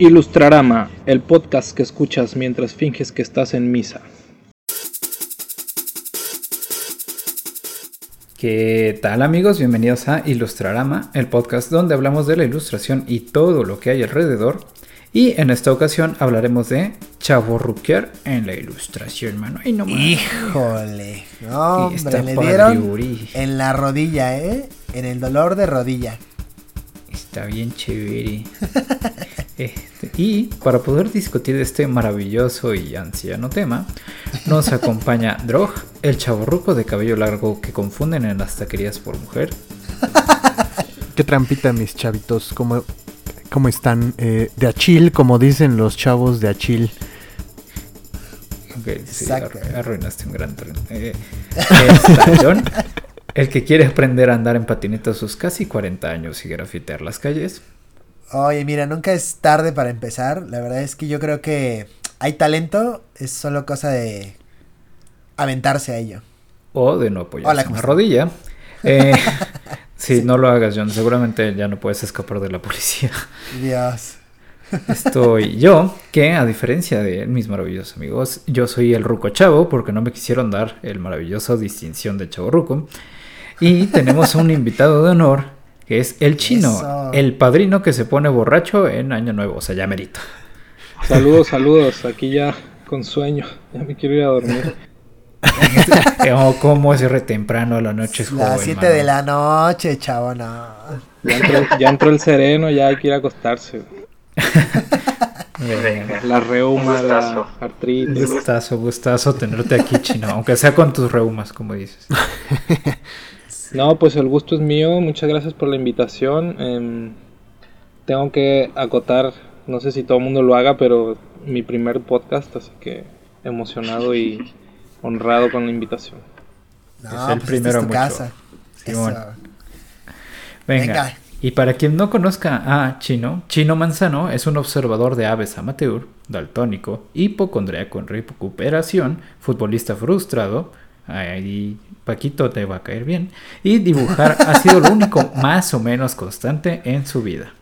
Ilustrarama, el podcast que escuchas mientras finges que estás en misa. ¿Qué tal amigos? Bienvenidos a Ilustrarama, el podcast donde hablamos de la ilustración y todo lo que hay alrededor. Y en esta ocasión hablaremos de Chavo Rucker en la ilustración, mano. Ay, no Híjole, no, hombre, le dieron en la rodilla, ¿eh? En el dolor de rodilla. Está bien chévere. Este, y para poder discutir este maravilloso y anciano tema, nos acompaña Drog, el chaborruco de cabello largo que confunden en las taquerías por mujer. Qué trampita, mis chavitos. ¿Cómo, cómo están? Eh, de Achil, como dicen los chavos de Achil. Ok, sí, arruinaste un gran tren. Eh, John, el que quiere aprender a andar en patineta a sus casi 40 años y grafitear las calles. Oye, mira, nunca es tarde para empezar. La verdad es que yo creo que hay talento, es solo cosa de aventarse a ello. O de no apoyarse en la rodilla. Eh, sí, no lo hagas, John. Seguramente ya no puedes escapar de la policía. Dios. Estoy yo, que a diferencia de mis maravillosos amigos, yo soy el Ruco Chavo, porque no me quisieron dar el maravilloso distinción de Chavo Ruco. Y tenemos un invitado de honor que es el chino, el padrino que se pone borracho en Año Nuevo, o sea, ya merito. Saludos, saludos, aquí ya con sueño, ya me quiero ir a dormir. ¿Cómo es re temprano a la noche? Es Las 7 de la noche, chavo, no. Ya entró, el sereno, ya hay que ir a acostarse. la reuma, la artritis. Gustazo, gustazo tenerte aquí, chino, aunque sea con tus reumas, como dices. No, pues el gusto es mío. Muchas gracias por la invitación. Em, tengo que acotar, no sé si todo el mundo lo haga, pero mi primer podcast, así que emocionado y honrado con la invitación. es el pues primero es casa. Venga. Y para quien no conozca a Chino, Chino Manzano es un observador de aves amateur, daltónico, hipocondríaco en recuperación, futbolista frustrado, ahí Paquito te va a caer bien. Y dibujar ha sido lo único más o menos constante en su vida.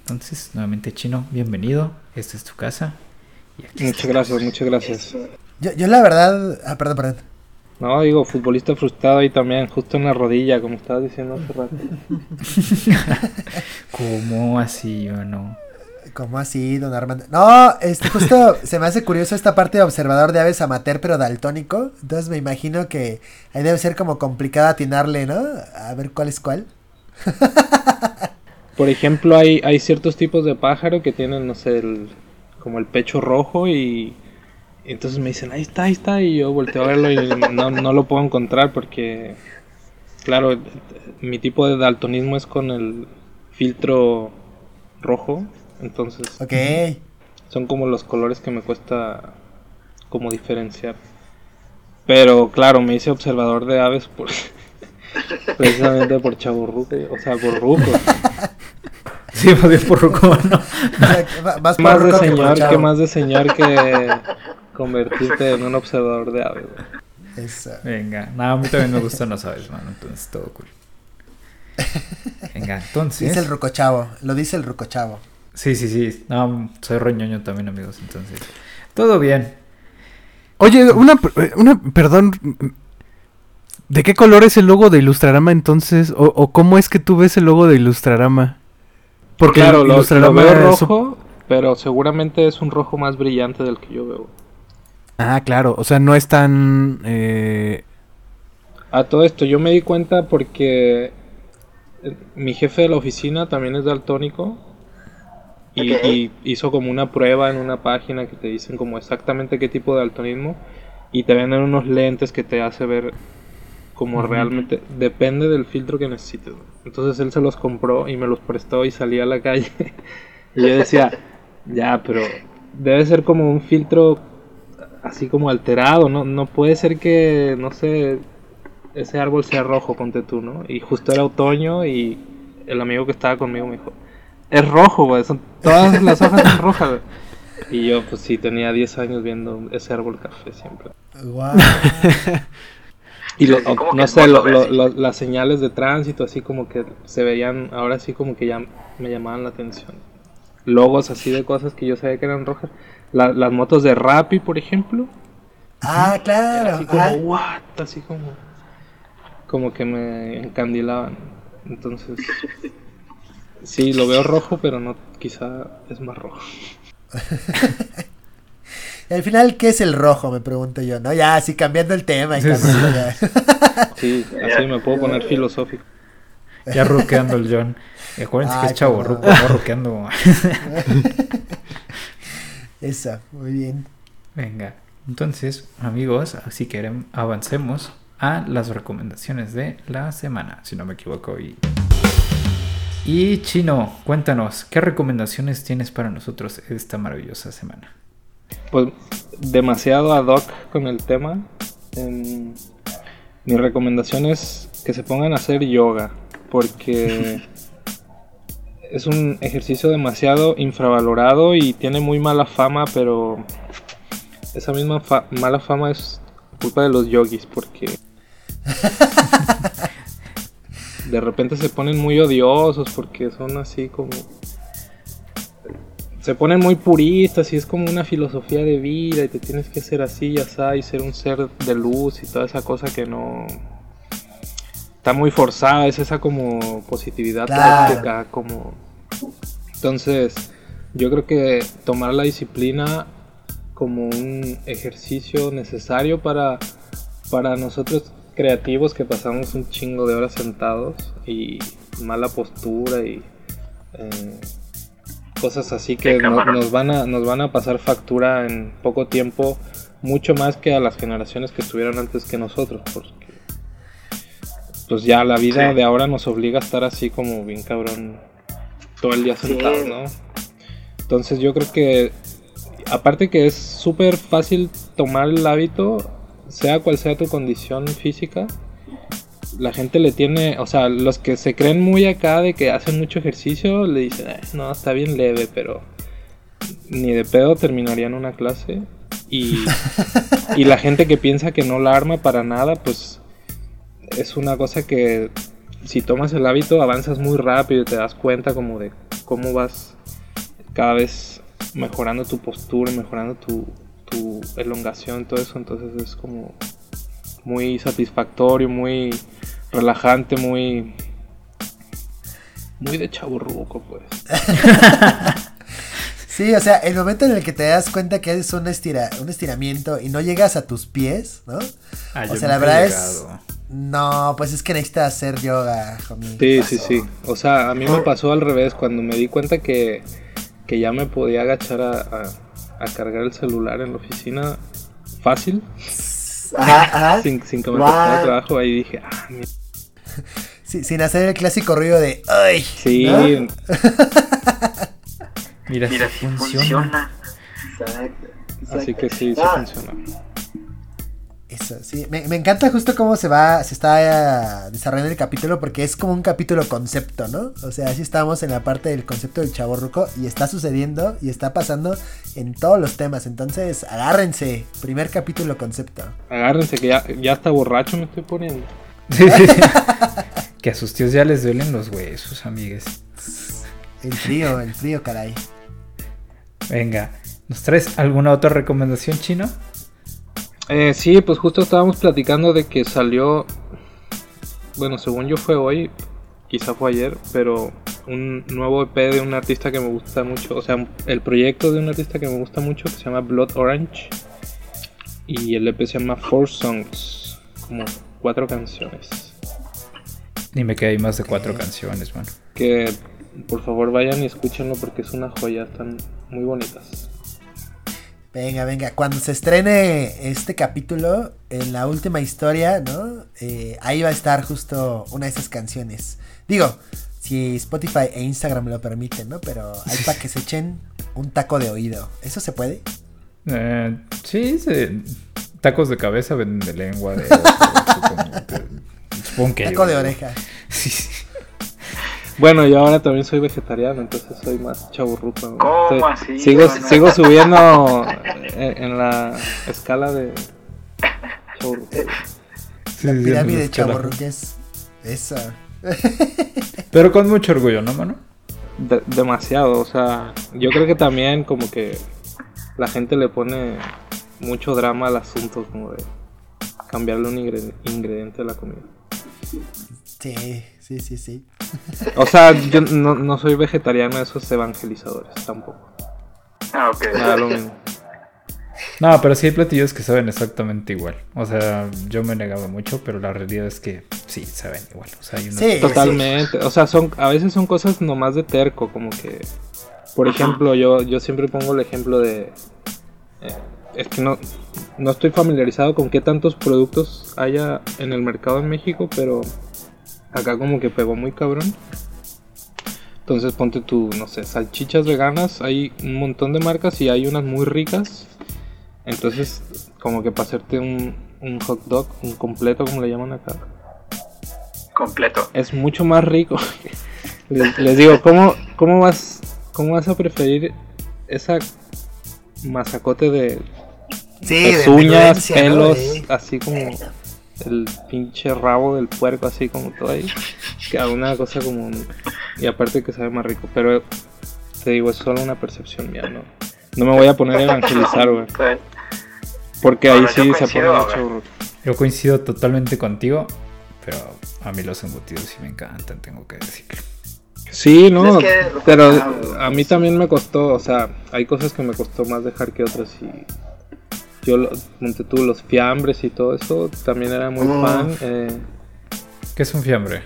Entonces, nuevamente Chino, bienvenido. Esta es tu casa. muchas gracias, muchas gracias. Yo, la verdad... Ah, perdón, perdón. No, digo, futbolista frustrado ahí también, justo en la rodilla, como estabas diciendo hace rato. ¿Cómo así o no? ¿Cómo así, don Armando? No, este, justo se me hace curioso esta parte de observador de aves amateur, pero daltónico. Entonces me imagino que ahí debe ser como complicado atinarle, ¿no? A ver cuál es cuál. Por ejemplo, hay, hay ciertos tipos de pájaro que tienen, no sé, el, como el pecho rojo y, entonces me dicen, ahí está, ahí está, y yo volteo a verlo y no, no lo puedo encontrar porque, claro, mi tipo de daltonismo es con el filtro rojo entonces, son como los colores que me cuesta como diferenciar. Pero claro, me hice observador de aves por precisamente por chaburruco, o sea, por ruco. Sí, más bien por ruco, ¿no? más, de señor, que, más de señor que convertirte en un observador de aves. Venga, nada, a mí también me gustan las aves, mano, entonces todo cool. Venga, entonces. Dice el ruco chavo, lo dice el ruco chavo. Sí, sí, sí. No, soy roñoño también, amigos, entonces. Todo bien. Oye, una, una, perdón. ¿De qué color es el logo de Ilustrarama entonces? ¿O, cómo es que tú ves el logo de Ilustrarama? Porque claro, lo, veo rojo, pero seguramente es un rojo más brillante del que yo veo. Ah, claro. O sea, no es tan... Eh... A todo esto, yo me di cuenta porque eh, mi jefe de la oficina también es daltónico y, hizo como una prueba en una página que te dicen como exactamente qué tipo de daltonismo y te venden unos lentes que te hace ver como realmente depende del filtro que necesites. Entonces él se los compró y me los prestó y salí a la calle y yo decía, ya, pero debe ser como un filtro así como alterado, no no puede ser que no sé ese árbol sea rojo, ponte tú, ¿no? Y justo era otoño y el amigo que estaba conmigo me dijo, es rojo, güey. Son, todas las hojas son rojas, Y yo, pues sí, tenía 10 años viendo ese árbol café siempre. Wow. y no sé, las señales de tránsito, así como que se veían, ahora sí como que ya me llamaban la atención. logos así de cosas que yo sabía que eran rojas. La- las motos de Rappi, por ejemplo. Ah, Era claro. así como, ah, what, así como, como que me encandilaban. Entonces, sí, lo veo rojo, pero no, quizá es más rojo. y al final, ¿qué es el rojo? Me pregunto yo, ¿no? Ya, así cambiando el tema. y Sí, sí. cambiando ya. Sí, así me puedo poner filosófico. Ya ruqueando el John. Y acuérdense que es chavo ruco, no ruqueando. Eso, muy bien. Venga, entonces, amigos, así que avancemos a las recomendaciones de la semana, si no me equivoco. Y, y Chino, cuéntanos, ¿qué recomendaciones tienes para nosotros esta maravillosa semana? Pues demasiado ad hoc con el tema. Em, mi recomendación es que se pongan a hacer yoga, porque es un ejercicio demasiado infravalorado y tiene muy mala fama, pero esa misma fa- mala fama es culpa de los yogis, porque de repente se ponen muy odiosos, porque son así como se ponen muy puristas y es como una filosofía de vida y te tienes que hacer así y así y ser un ser de luz y toda esa cosa que no está muy forzada, es esa como positividad Claro. tóxica, como entonces yo creo que tomar la disciplina como un ejercicio necesario para para nosotros creativos que pasamos un chingo de horas sentados y mala postura y eh, cosas así que Sí, no- nos van a nos van a pasar factura en poco tiempo mucho más que a las generaciones que estuvieron antes que nosotros porque pues ya la vida Sí. de ahora nos obliga a estar así como bien cabrón todo el día Sí. sentados, ¿no? Entonces yo creo que aparte que es súper fácil tomar el hábito, sea cual sea tu condición física, la gente le tiene, o sea, los que se creen muy acá de que hacen mucho ejercicio, le dicen, "Eh, no, está bien leve, pero ni de pedo terminarían una clase. Y, y la gente que piensa que no la arma para nada, pues es una cosa que si tomas el hábito avanzas muy rápido y te das cuenta como de cómo vas cada vez mejorando tu postura, mejorando tu, tu elongación, todo eso. Entonces es como muy satisfactorio, muy relajante, muy... Muy de chaburruco, pues. Sí, o sea, el momento en el que te das cuenta que es un, estira, un estiramiento y no llegas a tus pies, ¿no? Ah, O sea, la verdad es-. No, pues es que necesitas hacer yoga, homie. Sí, sí, sí. O sea, a mí me pasó al revés. Cuando me di cuenta que, que ya me podía agachar a, a- a cargar el celular en la oficina fácil, Ajá, ajá. sin, sin que me Guau. costara trabajo, ahí dije, ah, mira. Sí, sin hacer el clásico ruido de ¡ay! Sí, ¿no? Mira, Mira, si si funciona. funciona. Exacto. así que sí, sí Ah. funciona. Eso, sí. Me, me encanta justo cómo se va, se está eh, desarrollando el capítulo porque es como un capítulo concepto, ¿no? O sea, así estamos en la parte del concepto del chaborruco y está sucediendo y está pasando en todos los temas. Entonces, agárrense. Primer capítulo concepto. Agárrense que ya, ya hasta borracho me estoy poniendo. que a sus tíos ya les duelen los huesos, amigues. El frío, el frío, caray. Venga, ¿nos traes alguna otra recomendación, Chino? Eh, sí, pues justo estábamos platicando de que salió, bueno, según yo fue hoy, quizá fue ayer, pero un nuevo EP de un artista que me gusta mucho, o sea, el proyecto de un artista que me gusta mucho que se llama Blood Orange y el EP se llama Four Songs, como cuatro canciones. Dime que hay más de cuatro canciones, mano. Que por favor vayan y escúchenlo porque es una joya, están muy bonitas. Venga, venga. Cuando se estrene este capítulo, en la última historia, ¿no? Eh, ahí va a estar justo una de esas canciones. Digo, si Spotify e Instagram lo permiten, ¿no? Pero hay para que se echen un taco de oído. ¿Eso se puede? Eh, sí, se- tacos de cabeza venden de lengua, de ojo, supongo que- supongo que Taco de oreja. Sí, sí. Bueno, yo ahora también soy vegetariano, entonces soy más chaburruco. ¿Cómo Estoy- así, Sigo, subiendo en, en la escala de chaburruco. Sí, en Pirámide la de escala. chaborruques. Eso. Pero con mucho orgullo, ¿no, mano? de- demasiado. O sea, yo creo que también como que la gente le pone mucho drama al asunto, como de cambiarle un ingre- ingrediente a la comida. Sí, sí, sí, sí. O sea, yo no, no soy vegetariano de esos evangelizadores tampoco. Ah, ok. Me da lo mismo. No, pero sí hay platillos que saben exactamente igual. O sea, yo me negaba mucho, pero la realidad es que sí, saben igual. O sea, hay unos- Sí. Totalmente. O sea, son a veces son cosas nomás de terco, como que por ejemplo, yo yo siempre pongo el ejemplo de eh, es que no no estoy familiarizado con qué tantos productos haya en el mercado en México, pero acá como que pegó muy cabrón. Entonces ponte tú, no sé, salchichas veganas, hay un montón de marcas y hay unas muy ricas. Entonces, como que para hacerte un, un hot dog, un completo como le llaman acá, Completo. es mucho más rico. les, les digo, ¿cómo, cómo, vas, ¿cómo vas a preferir esa masacote de Sí, de ¿no? pelos, así como el pinche rabo del puerco, así como todo ahí? Que una cosa como... Y aparte que sabe más rico, pero te digo, es solo una percepción mía, ¿no? No me voy a poner a evangelizar, güey. Porque ahí Bueno, sí se pone coincido, mucho... Yo coincido totalmente contigo, pero a mí los embutidos sí me encantan, tengo que decirlo. Sí, no, Es que- pero Ah, a mí también me costó, o sea, hay cosas que me costó más dejar que otras y yo, lo- ponte tú, los fiambres y todo eso, también era muy Mm. fan, eh, ¿Qué es un fiambre?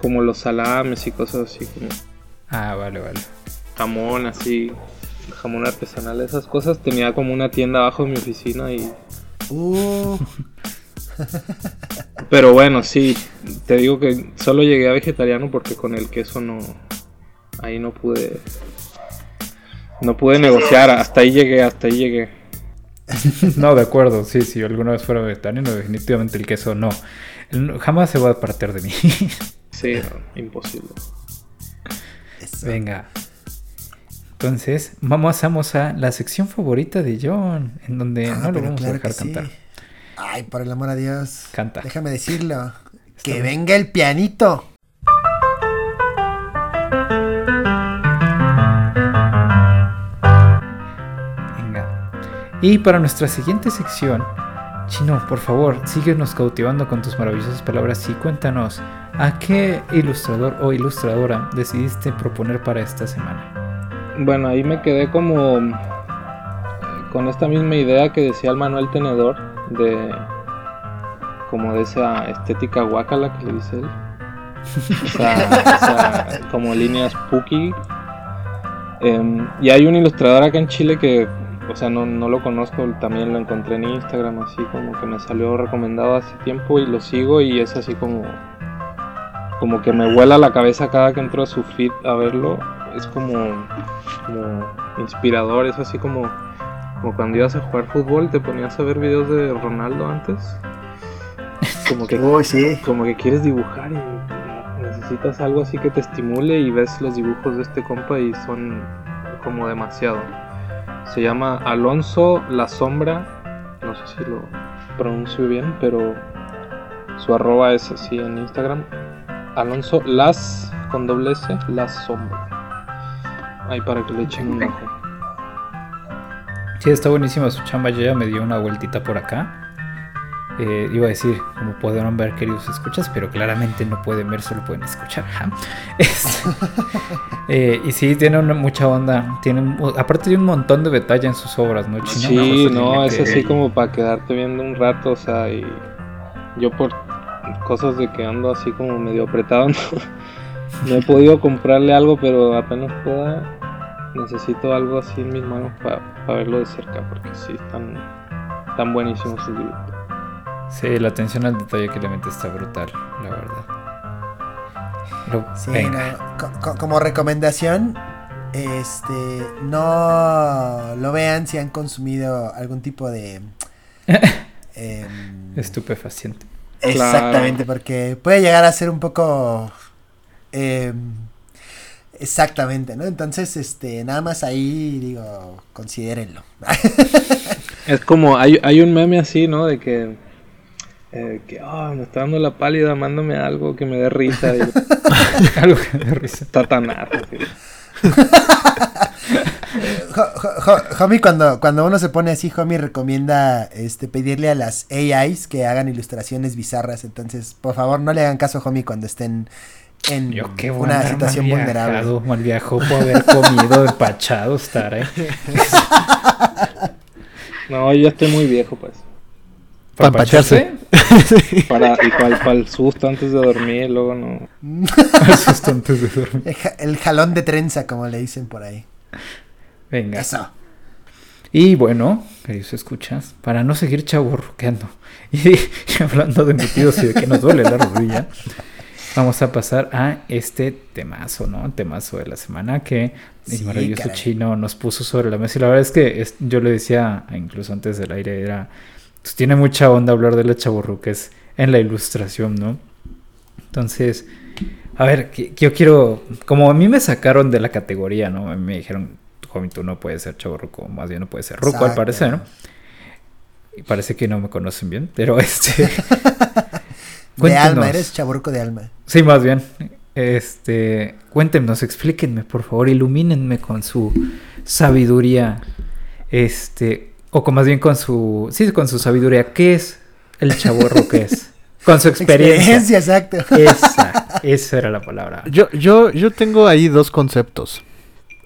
como los salames y cosas así, como Ah, vale, vale. jamón así, jamón artesanal, esas cosas, tenía como una tienda abajo de mi oficina y... Uh, Pero bueno, sí, te digo que solo llegué a vegetariano porque con el queso no, ahí no pude... No pude negociar, hasta ahí llegué, hasta ahí llegué. No, de acuerdo, sí, si alguna vez fuera vegetariano, definitivamente el queso no. Jamás se va a partir de mí. Sí, no, imposible. eso. Venga. Entonces, vamos, vamos a la sección favorita de John, en donde Ah, no lo vamos a dejar sí. cantar. Ay, por el amor a Dios. Canta. Déjame decirlo. que bien. venga el pianito. Y para nuestra siguiente sección, Chino, por favor, síguenos cautivando con tus maravillosas palabras y cuéntanos a qué ilustrador o ilustradora decidiste proponer para esta semana. Bueno, ahí me quedé como eh, con esta misma idea que decía el Manuel Tenedor de como de esa estética guacala que le dice él. Esa, esa como línea spooky. Em, y hay un ilustrador acá en Chile que, o sea, no, no lo conozco, también lo encontré en Instagram, así como que me salió recomendado hace tiempo y lo sigo y es así como como que me vuela la cabeza cada que entro a su feed a verlo. Es como, como inspirador, es así como, como cuando ibas a jugar fútbol, te ponías a ver videos de Ronaldo antes. Como que, sí. como que quieres dibujar y necesitas algo así que te estimule y ves los dibujos de este compa y son como demasiado. Se llama Alonso La Sombra, no sé si lo pronuncio bien, pero su arroba es así en Instagram. Alonso Las con doble S, La Sombra. Ahí para que le echen un ojo. Sí, está buenísima su chamba. Yo ya me dio una vueltita por acá. Eh, iba a decir, como podrán ver, queridos escuchas, pero claramente no pueden ver, solo pueden escuchar. Este, eh, y sí, tiene una, mucha onda. Tiene, aparte, tiene un montón de detalle en sus obras, ¿no? Chino? Sí, no, es así como para quedarte viendo un rato, o sea, y yo por cosas de que ando así como medio apretado, no, no he podido comprarle algo, pero apenas pueda, necesito algo así en mis manos para verlo de cerca, porque sí, están, están buenísimos sus dibujos. Sí, la atención al detalle que le mete está brutal, la verdad. Pero, Sí, venga. no, co- co- como recomendación, este, no lo vean si han consumido algún tipo de... em, Estupefaciente. exactamente, porque puede llegar a ser un poco... em, exactamente, ¿no? Entonces, este, nada más ahí, digo, considérenlo. Es como, hay, hay un meme así, ¿no? De que, eh, que "Ah, me está dando la pálida, mándame algo que me dé risa. Y Algo que me da risa. Jo- Homie, cuando, cuando uno se pone así, Homie recomienda este, pedirle a las AIs que hagan ilustraciones bizarras. Entonces, por favor, no le hagan caso a Homie cuando estén en Yo qué una situación mal vulnerable. viajado, mal viajado por haber comido empachado estar, ¿eh? No, yo ya estoy muy viejo, pues. Para empacharse. Para, y para, el susto antes de dormir, luego no. Asusto antes de dormir. El, ja- el jalón de trenza, como le dicen por ahí. Venga. Eso. Y bueno, queridos escuchas, para no seguir chaburruqueando y, y hablando de metidos y de que nos duele la rodilla, vamos a pasar a este temazo, ¿no? Temazo de la semana que el Sí, maravilloso caray. chino nos puso sobre la mesa. Y la verdad es que es- yo le decía, incluso antes del aire, era, pues tiene mucha onda hablar de la chaburruques en la ilustración, ¿no? Entonces, a ver, yo quiero, como a mí me sacaron de la categoría, ¿no? Me dijeron, joven, tú no puedes ser chaburruco, más bien no puedes ser ruco al parecer, ¿no? Y parece que no me conocen bien, pero este... De alma, eres chaburco de alma. Sí, más bien. Este, cuéntenos, explíquenme, por favor, ilumínenme con su sabiduría. Este, o con más bien con su, sí, con su sabiduría. ¿Qué es el chaborro que es? Con su experiencia. exacto. Esa, esa era la palabra. Yo, yo, yo tengo ahí dos conceptos.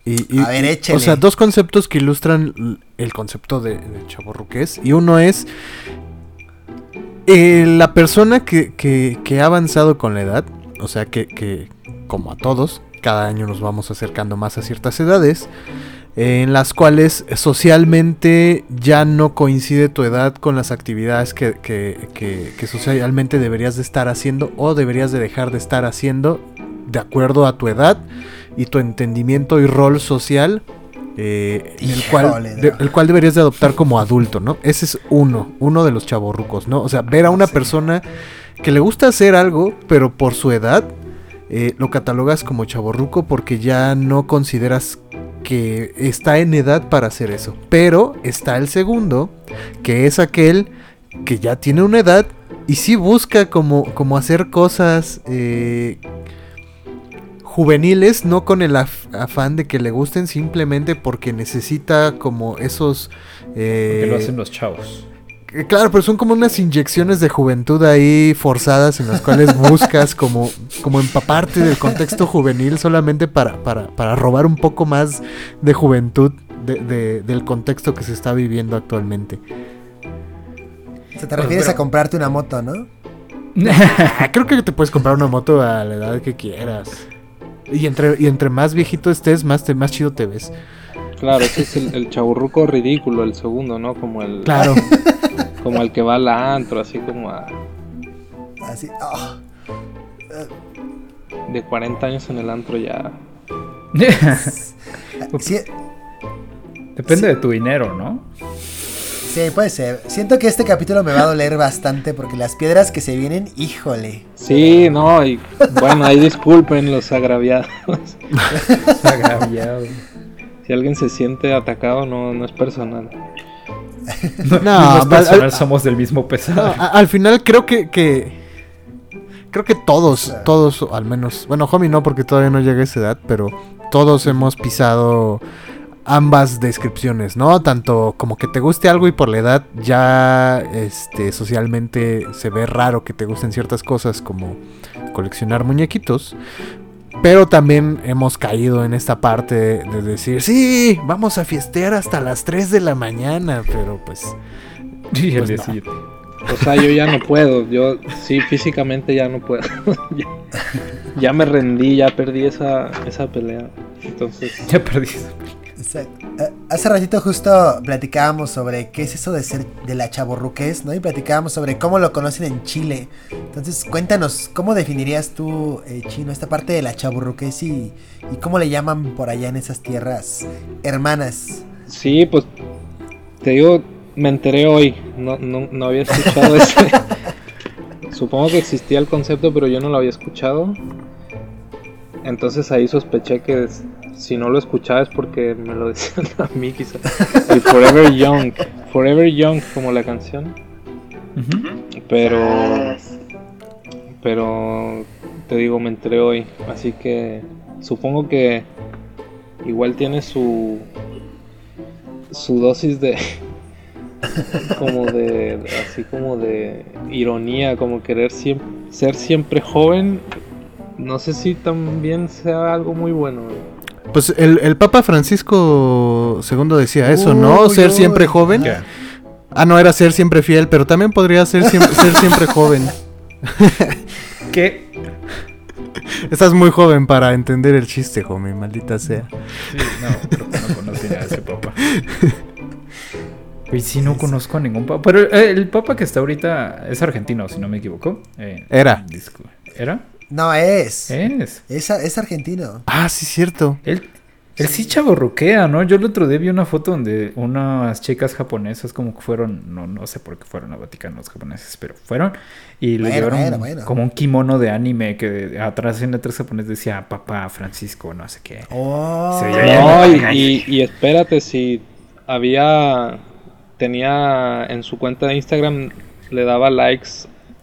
Y, y- A ver, échale. O sea, dos conceptos que ilustran el concepto de, de chavorruqués. Y uno es eh, la persona que, que- que ha avanzado con la edad. O sea, que, que, como a todos, cada año nos vamos acercando más a ciertas edades. En las cuales socialmente ya no coincide tu edad con las actividades que, que- que- que socialmente deberías de estar haciendo o deberías de dejar de estar haciendo de acuerdo a tu edad y tu entendimiento y rol social, eh, el, cual, de- el cual deberías de adoptar como adulto, ¿no? Ese es uno, uno de los chavorrucos, ¿no? O sea, ver a una Sí. persona que le gusta hacer algo, pero por su edad, eh, lo catalogas como chavorruco porque ya no consideras que está en edad para hacer eso. Pero está el segundo, que es aquel que ya tiene una edad y sí busca como, como hacer cosas eh, juveniles, no con el af- afán de que le gusten, simplemente porque necesita como esos... Que eh, lo hacen los chavos. Eh, Claro, pero son como unas inyecciones de juventud ahí forzadas en las cuales buscas como, como empaparte del contexto juvenil solamente para, para, para robar un poco más de juventud de- de- del contexto que se está viviendo actualmente. O sea, te refieres pero- a comprarte una moto, ¿no? Creo que te puedes comprar una moto a la edad que quieras. Y entre, y entre más viejito estés, más, te, más chido te ves. Claro, ese es el, el chaburruco ridículo, el segundo, ¿no? Como el, Claro. como el que va al antro, así como a- Así. oh. de 40 años en el antro ya. Sí, Depende de tu dinero, ¿no? sí, puede ser. Siento que este capítulo me va a doler bastante porque las piedras que se vienen, híjole. Sí, no, y bueno, ahí disculpen los agraviados. Agraviado. Si alguien se siente atacado, no, no es personal. No, No, personal, al- somos del mismo No, a- al final creo que, que creo que todos, todos, al menos, bueno, homie no porque todavía no llega a esa edad, pero todos hemos pisado ambas descripciones, ¿no? Tanto como que te guste algo y por la edad ya este socialmente se ve raro que te gusten ciertas cosas como coleccionar muñequitos. Pero también hemos caído en esta parte de, de decir, sí, vamos a fiestear hasta las 3 de la mañana, pero pues Y el Pues día no. siguiente. O sea, yo ya no puedo. Yo sí, físicamente ya no puedo. ya, ya me rendí, ya perdí esa, esa pelea. Entonces, Ya perdí. Exacto. Eh, Hace ratito justo platicábamos sobre qué es eso de ser de la chaborruqués, ¿no? Y platicábamos sobre cómo lo conocen en Chile. Entonces, cuéntanos, ¿cómo definirías tú, eh, Chino, esta parte de la chaborruqués y, y cómo le llaman por allá en esas tierras hermanas? sí, pues te digo, me enteré hoy. No, no, no había escuchado ese. Supongo que existía el concepto, pero yo no lo había escuchado. Entonces ahí sospeché que si no lo escuchaba es porque me lo decían a mí, quizás. El Forever Young. Forever Young, como la canción. Pero. Pero. Te digo, me enteré hoy. Así que. Supongo que. igual tiene su su dosis de como de así como de ironía, como querer siem- ser siempre joven. No sé si también sea algo muy bueno. Pues el, el Papa Francisco II decía eso, ¿no? Uy, Ser uy. siempre joven. ¿Qué? Ah, no, era ser siempre fiel, pero también podría ser, siem- ser siempre joven. ¿Qué? Estás muy joven para entender el chiste, homie, maldita sea. Sí, no, creo que no conocía a ese papa. Y sí, no conozco a ningún papa. Pero eh, el papa que está ahorita es argentino, si no me equivoco. Eh, Era. ¿Era? No, es. Es. Es, es argentino. Ah, sí, cierto. Él, él sí chaborruquea, ¿no? Yo el otro día vi una foto donde unas chicas japonesas como que fueron, no, no sé por qué fueron a Vaticano los japoneses, pero fueron y le Bueno, llevaron bueno, bueno. como un kimono de anime que atrás en letras japonés decía Papá Francisco, no sé qué. Oh. Se veía No, bien. y, y- y espérate, si había. Tenía en su cuenta de Instagram, le daba likes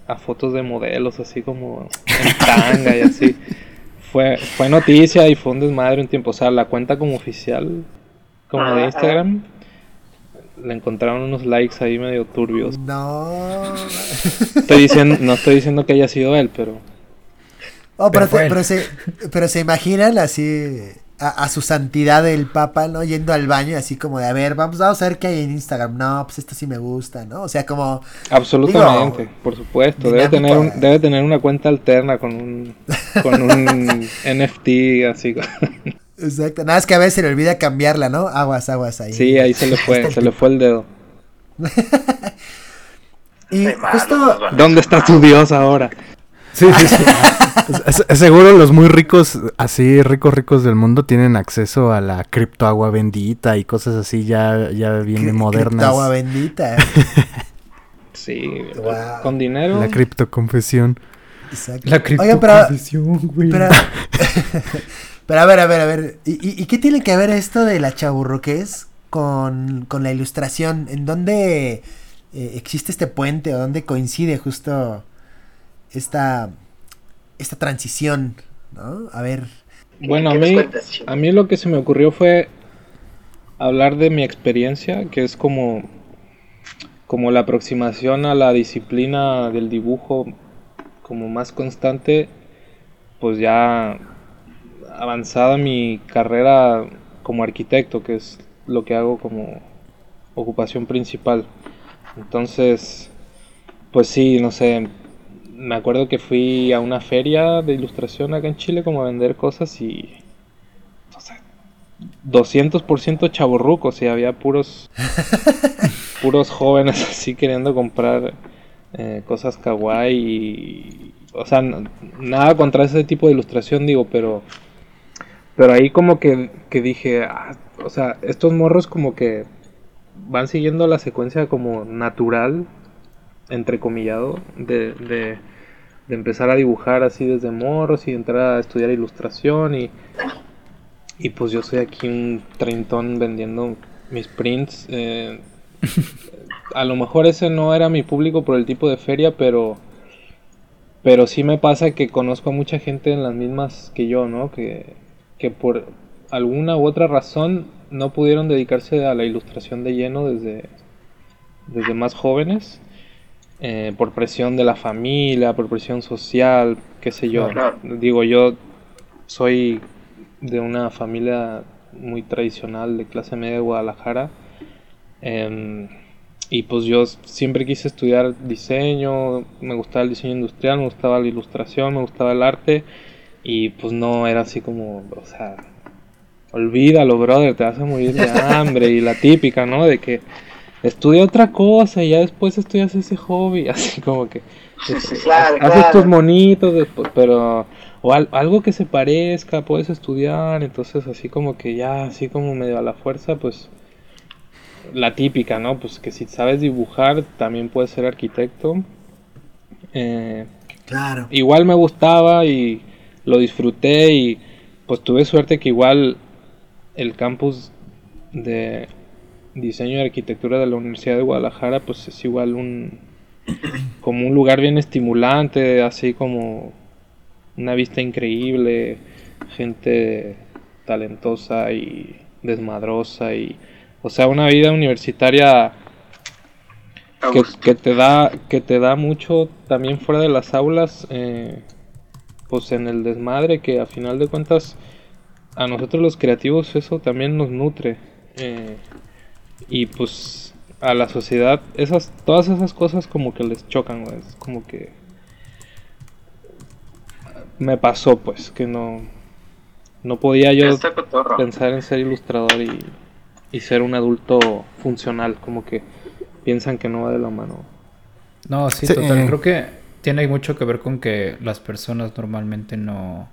a fotos de modelos, así como en tanga y así. Fue, fue noticia y fue un desmadre un tiempo. O sea, la cuenta como oficial, como de Instagram, le encontraron unos likes ahí medio turbios. No. Estoy diciendo, no estoy diciendo que haya sido él, pero. Oh, pero, Pero fue te- él. pero se, pero se imaginan así a, a su santidad el papa, ¿no? Yendo al baño y así como de, a ver, vamos, vamos a ver qué hay en Instagram. No, pues esto sí me gusta, ¿no? O sea, como, Absolutamente, Digo, por supuesto. Debe tener, un- debe tener una cuenta alterna con un, con un NFT así. exacto. Nada, es que a veces se le olvida cambiarla, ¿no? Aguas, aguas ahí. Sí, ahí se le fue, se le fue el dedo. Y justo, ¿Dónde está tu Dios ahora? Sí, sí, sí. Es- es- seguro los muy ricos, así ricos, ricos del mundo, tienen acceso a la criptoagua bendita y cosas así ya, ya bien modernas. agua bendita. Sí, Wow. con dinero. La criptoconfesión. Exacto. La criptoconfesión, güey. pero, pero a ver, a ver, a ver. ¿Y, y, y qué tiene que ver esto de la chaburroqués con, con la ilustración? ¿En dónde eh, existe este puente o dónde coincide justo esta, esta transición? ¿No? A ver. Bueno, a ¿Qué nos mí, cuentas, a mí lo que se me ocurrió fue hablar de mi experiencia, que es como, como la aproximación a la disciplina del dibujo como más constante, pues ya avanzada mi carrera como arquitecto, que es lo que hago como ocupación principal. Entonces, pues sí, no sé, me acuerdo que fui a una feria de ilustración acá en Chile como a vender cosas y... O sea, 200% chaborrucos y había puros... puros jóvenes así queriendo comprar eh, cosas kawaii y... O sea, nada contra ese tipo de ilustración digo, pero... Pero ahí como que, que dije, ah, o sea, estos morros como que van siguiendo la secuencia como natural, entrecomillado, de, de, empezar a dibujar así desde morros y entrar a estudiar ilustración y, y pues yo soy aquí un treintón vendiendo mis prints. eh, a lo mejor ese no era mi público por el tipo de feria, pero pero sí me pasa que conozco a mucha gente en las mismas que yo, ¿no? Que, que por alguna u otra razón no pudieron dedicarse a la ilustración de lleno desde, desde más jóvenes, eh, por presión de la familia, por presión social, qué sé yo. Claro. Digo, yo soy de una familia muy tradicional de clase media de Guadalajara. em, y pues yo siempre quise estudiar diseño, me gustaba el diseño industrial, me gustaba la ilustración, me gustaba el arte. Y pues no era así como, o sea, olvídalo, brother, te vas a morir de hambre. y la típica, ¿no? De que estudia otra cosa y ya después estudias ese hobby. Así como que este, Claro, haces claro. tus monitos, después, pero o al- algo que se parezca, puedes estudiar. Entonces, así como que ya, así como medio a la fuerza, pues la típica, ¿no? Pues que si sabes dibujar, también puedes ser arquitecto. Eh, Claro. igual me gustaba y lo disfruté y pues tuve suerte que igual el campus de diseño y arquitectura de la Universidad de Guadalajara pues es igual un como un lugar bien estimulante, así como una vista increíble, gente talentosa y desmadrosa y o sea una vida universitaria que, que te da que te da mucho también fuera de las aulas eh, pues en el desmadre que a final de cuentas a nosotros los creativos eso también nos nutre eh, y pues a la sociedad esas todas esas cosas como que les chocan güey, es como que me pasó pues que no no podía yo pensar en ser ilustrador y, y ser un adulto funcional como que piensan que no va de la mano No, sí, Sí, total. eh. Creo que tiene mucho que ver con que las personas normalmente no.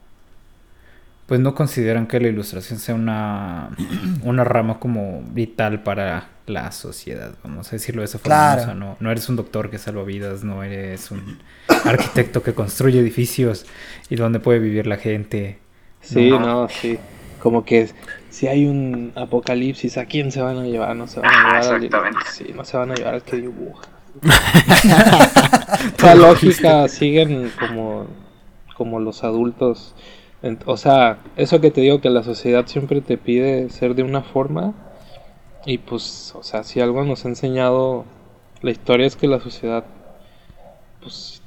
Pues no consideran que la ilustración sea una, una rama como vital para la sociedad, vamos a decirlo de esa forma. Claro. O sea, no, no eres un doctor que salva vidas, no eres un arquitecto que construye edificios y donde puede vivir la gente. Sí, No. no, sí. Como que si hay un apocalipsis, ¿a quién se van a llevar? No se van a Ah, llevar al exactamente. sí, no se van a llevar al que dibuja. La lógica siguen como, como los adultos. O sea, eso que te digo que la sociedad siempre te pide ser de una forma. Y pues, o sea, si algo nos ha enseñado la historia es que la sociedad, pues,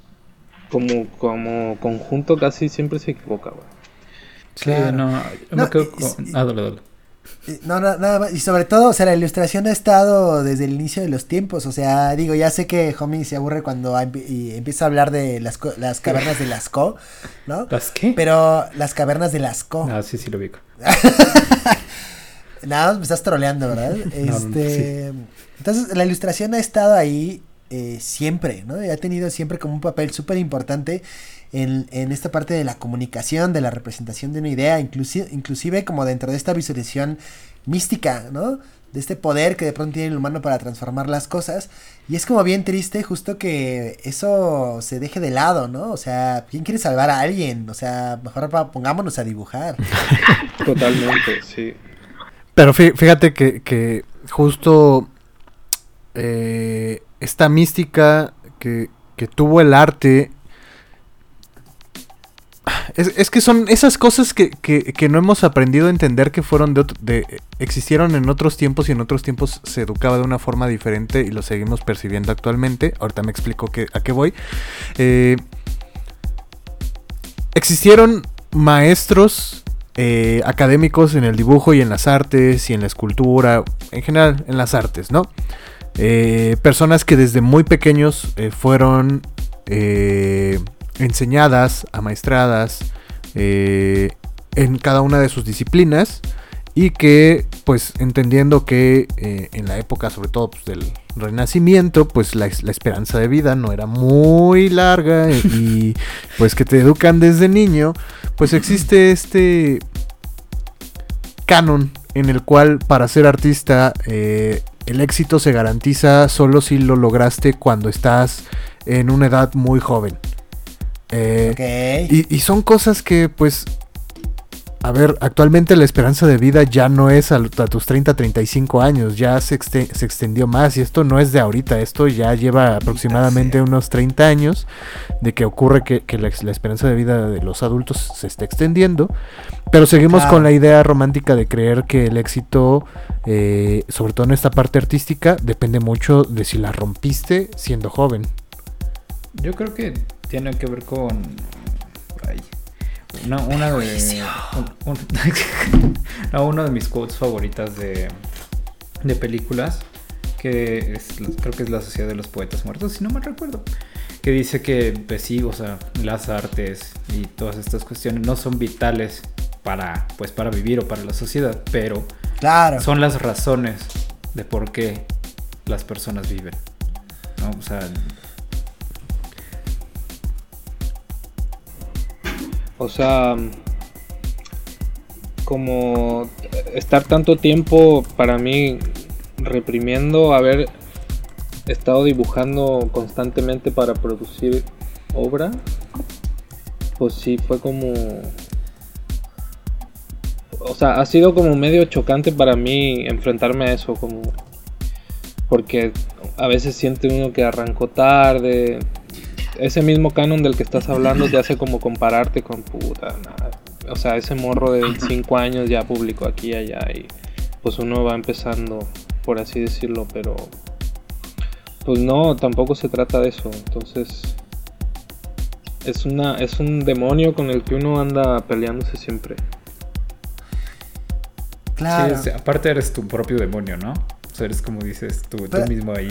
como, como conjunto casi siempre se equivoca, güey. Sí, Claro. no, yo me No, quedo y- con... y- Ah, dale, dale. No, no, nada más. Y sobre todo, o sea, la ilustración ha estado desde el inicio de los tiempos. O sea, digo, ya sé que Homie se aburre cuando empieza a hablar de las, las cavernas de Lascaux, ¿no? ¿Las qué? Pero las cavernas de Lascaux. Ah, sí, sí lo ubico. Nada más me estás troleando, ¿verdad? no, Este, Entonces, la ilustración ha estado ahí eh, siempre, ¿no? Y ha tenido siempre como un papel súper importante en, en esta parte de la comunicación, de la representación de una idea, inclusive, inclusive como dentro de esta visualización mística, ¿no? De este poder que de pronto tiene el humano para transformar las cosas. Y es como bien triste justo que eso se deje de lado, ¿no? O sea, ¿quién quiere salvar a alguien? O sea, mejor pongámonos a dibujar. Totalmente, sí. Pero fí- fíjate que, que justo eh, esta mística que, que tuvo el arte. Es, es que son esas cosas que, que- no hemos aprendido a entender que fueron de, de existieron en otros tiempos y en otros tiempos se educaba de una forma diferente y lo seguimos percibiendo actualmente. Ahorita me explico que, a qué voy. Eh, existieron maestros eh, académicos en el dibujo y en las artes y en la escultura, en general en las artes, ¿no? Eh, personas que desde muy pequeños eh, fueron eh, enseñadas, amaestradas eh, en cada una de sus disciplinas y que pues entendiendo que eh, en la época sobre todo pues, del renacimiento pues la, la esperanza de vida no era muy larga y pues que te educan desde niño pues existe este canon en el cual para ser artista el éxito se garantiza solo si lo lograste cuando estás en una edad muy joven. Eh, y son cosas que, pues, a ver, actualmente la esperanza de vida ya no es a, a tus 30, 35 años, ya se, exte- se extendió más y esto no es de ahorita, esto ya lleva aproximadamente unos 30 años de que ocurre que, que la, la esperanza de vida de los adultos se está extendiendo, pero seguimos Claro. con la idea romántica de creer que el éxito, eh, sobre todo en esta parte artística, depende mucho de si la rompiste siendo joven. Yo creo que tiene que ver con. ay, una, una de. un- un- no, una de mis quotes favoritas de, de películas. Que es, creo que es La Sociedad de los Poetas Muertos, si no me recuerdo. Que dice que, pues sí, o sea, las artes y todas estas cuestiones no son vitales para, pues, para vivir o para la sociedad, pero Claro. son las razones de por qué las personas viven. ¿no? O sea, O sea, como estar tanto tiempo para mí reprimiendo haber estado dibujando constantemente para producir obra, pues sí fue como... O sea, ha sido como medio chocante para mí enfrentarme a eso, como... Porque a veces siente uno que arrancó tarde, ese mismo canon del que estás hablando te hace como compararte con puta. nada. O sea, ese morro de 25 años ya publicó aquí y allá y pues uno va empezando, por así decirlo, pero pues no, tampoco se trata de eso. Entonces es una es un demonio con el que uno anda peleándose siempre. Claro. Sí, es- aparte eres tu propio demonio, ¿no? O sea, eres como dices tú, tú Pero- mismo ahí.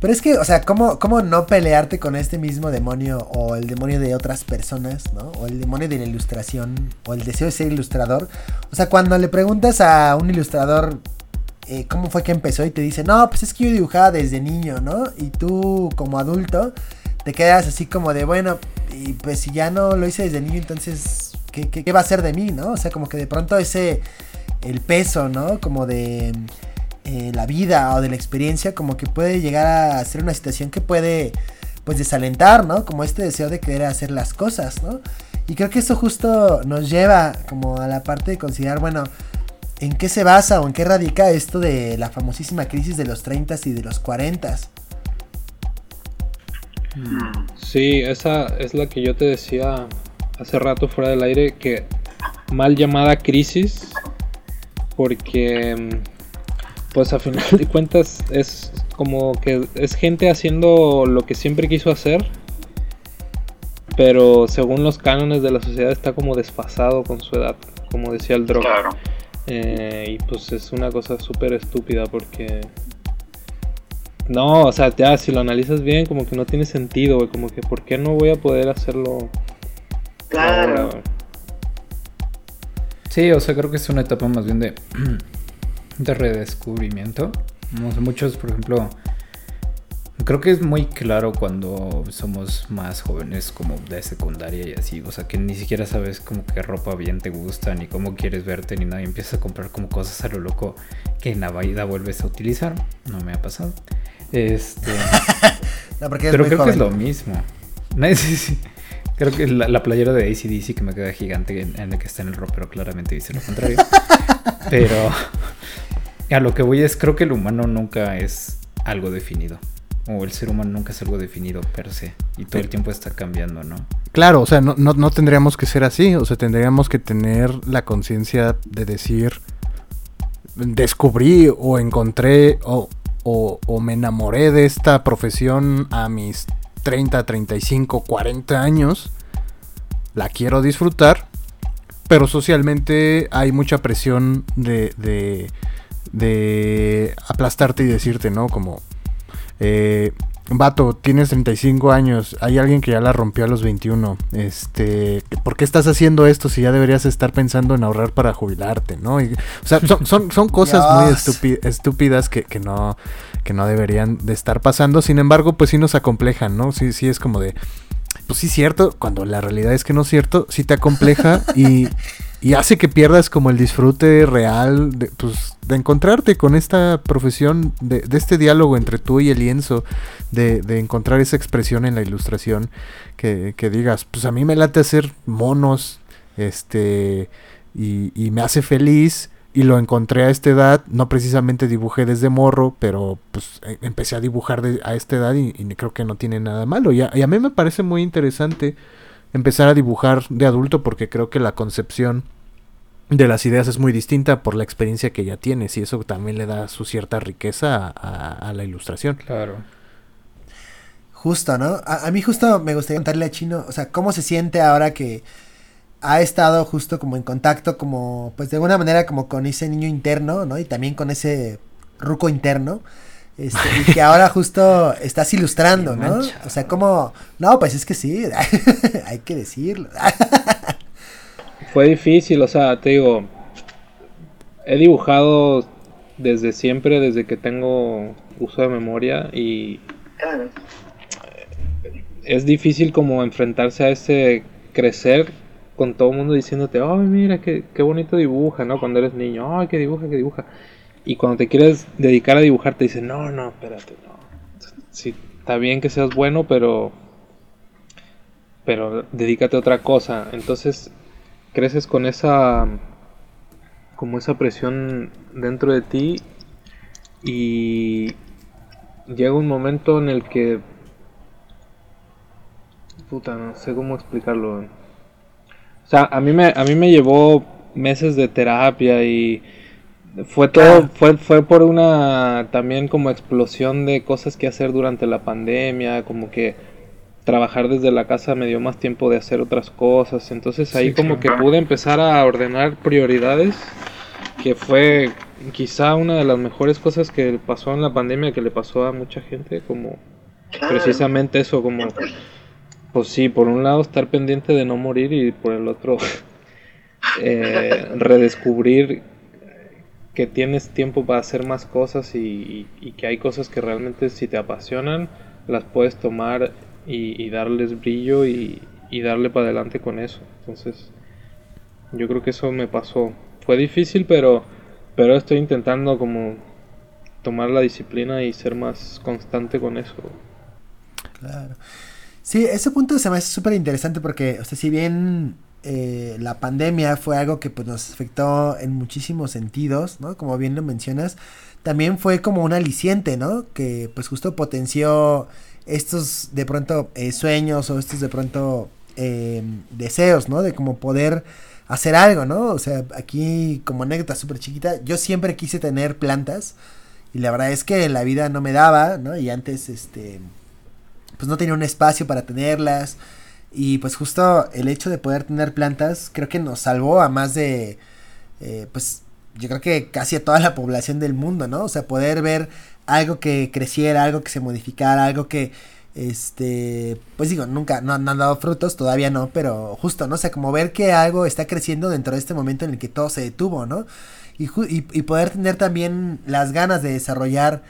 Pero es que, o sea, ¿cómo, ¿cómo no pelearte con este mismo demonio o el demonio de otras personas, ¿no? O el demonio de la ilustración o el deseo de ser ilustrador. O sea, cuando le preguntas a un ilustrador eh, cómo fue que empezó y te dice, no, pues es que yo dibujaba desde niño, ¿no? Y tú como adulto te quedas así como de, bueno, y pues si ya no lo hice desde niño, entonces, ¿qué, qué, qué va a ser de mí, ¿no? O sea, como que de pronto ese, el peso, ¿no? Como de eh, la vida o de la experiencia, como que puede llegar a ser una situación que puede, pues, desalentar, ¿no? Como este deseo de querer hacer las cosas, ¿no? Y creo que eso justo nos lleva como a la parte de considerar, bueno, ¿en qué se basa o en qué radica esto de la famosísima crisis de los 30 y de los 40? Mm, Sí, esa es la que yo te decía hace rato fuera del aire, que mal llamada crisis, porque mm, pues a final de cuentas es como que es gente haciendo lo que siempre quiso hacer, pero según los cánones de la sociedad está como desfasado con su edad, como decía el Drog. Claro. Eh, y pues es una cosa súper estúpida porque... No, o sea, ya si lo analizas bien, como que no tiene sentido, güey. Como que, ¿por qué no voy a poder hacerlo Claro. ahora? Sí, o sea, creo que es una etapa más bien de, de redescubrimiento. No sé, muchos, por ejemplo, creo que es muy claro cuando somos más jóvenes, como de secundaria y así. O sea, que ni siquiera sabes como qué ropa bien te gusta, ni cómo quieres verte, ni nada. Y empiezas a comprar como cosas a lo loco que en la vida vuelves a utilizar. No me ha pasado. Este. No, porque es Pero creo que es lo mismo. No, sí, sí. Creo que la, la playera de ACDC que me queda gigante en, en la que está en el ropero claramente dice lo contrario. Pero a lo que voy es, creo que el humano nunca es algo definido. O el ser humano nunca es algo definido per se. Y todo el tiempo está cambiando, ¿no? Claro, o sea, no, no, no tendríamos que ser así. O sea, tendríamos que tener la conciencia de decir, descubrí o encontré o, o, o me enamoré de esta profesión a mis 30, 35, 40 años. La quiero disfrutar. Pero socialmente hay mucha presión de, de, de aplastarte y decirte, ¿no? Como, eh, vato, tienes 35 años, hay alguien que ya la rompió a los 21. Este, ¿por qué estás haciendo esto si ya deberías estar pensando en ahorrar para jubilarte, no? Y, o sea, son, son, son cosas muy Dios. estúpidas que, que no que no deberían de estar pasando. Sin embargo, pues sí nos acomplejan, ¿no? Sí, sí es como de pues sí cierto, cuando la realidad es que no es cierto, sí te acompleja y, y hace que pierdas como el disfrute real de, pues, de encontrarte con esta profesión, de, este diálogo entre tú y el lienzo, de, de encontrar esa expresión en la ilustración, que, que digas, pues a mí me late hacer monos, este, y, y me hace feliz. Y lo encontré a esta edad, no precisamente dibujé desde morro, pero pues eh, empecé a dibujar a esta edad y, y creo que no tiene nada malo. Y a, y a mí me parece muy interesante empezar a dibujar de adulto porque creo que la concepción de las ideas es muy distinta por la experiencia que ya tienes y eso también le da su cierta riqueza a, a- a la ilustración. Claro. Justo, ¿no? A, a mí justo me gustaría contarle a Chino, o sea, cómo se siente ahora que ha estado justo como en contacto, como, pues de alguna manera como con ese niño interno, ¿no? Y también con ese ruco interno. Este, y que ahora justo estás ilustrando, ¿no? O sea, como, no, pues es que sí, hay que decirlo. Fue difícil, o sea, te digo, he dibujado desde siempre, desde que tengo uso de memoria y Claro. es difícil como enfrentarse a ese crecer con todo el mundo diciéndote, ay, mira, qué, qué bonito dibuja, ¿no? Cuando eres niño, ay, que dibuja, que dibuja. Y cuando te quieres dedicar a dibujar te dicen, no, no, espérate, no. Sí, está bien que seas bueno, pero... Pero dedícate a otra cosa. Entonces creces con esa... Como esa presión dentro de ti y llega un momento en el que puta, no sé cómo explicarlo. O sea, a mí me, a mí me llevó meses de terapia y fue todo, fue, fue por una también como explosión de cosas que hacer durante la pandemia, como que trabajar desde la casa me dio más tiempo de hacer otras cosas, entonces ahí Sí, como que pude empezar a ordenar prioridades, que fue quizá una de las mejores cosas que pasó en la pandemia, que le pasó a mucha gente, como Claro. precisamente eso, como pues sí, por un lado estar pendiente de no morir y por el otro eh, redescubrir que tienes tiempo para hacer más cosas y, que hay cosas que realmente si te apasionan las puedes tomar y, darles brillo y, y darle para adelante con eso. Entonces yo creo que eso me pasó. Fue difícil pero, pero estoy intentando como tomar la disciplina y ser más constante con eso. Claro. Sí, ese punto se me hace súper interesante porque, o sea, si bien eh, la pandemia fue algo que pues, nos afectó en muchísimos sentidos, ¿no? Como bien lo mencionas, también fue como un aliciente, ¿no? Que pues justo potenció estos de pronto eh, sueños o estos de pronto eh, deseos, ¿no? De como poder hacer algo, ¿no? O sea, aquí como anécdota súper chiquita, yo siempre quise tener plantas y la verdad es que la vida no me daba, ¿no? Y antes, este, pues no tenía un espacio para tenerlas. Y pues justo el hecho de poder tener plantas creo que nos salvó a más de, eh, pues yo creo que casi a toda la población del mundo, ¿no? O sea, poder ver algo que creciera, algo que se modificara, algo que, este, pues digo, nunca, no, han dado frutos, todavía no, pero justo, ¿no? O sea, como ver que algo está creciendo dentro de este momento en el que todo se detuvo, ¿no? Y, y, poder tener también las ganas de desarrollar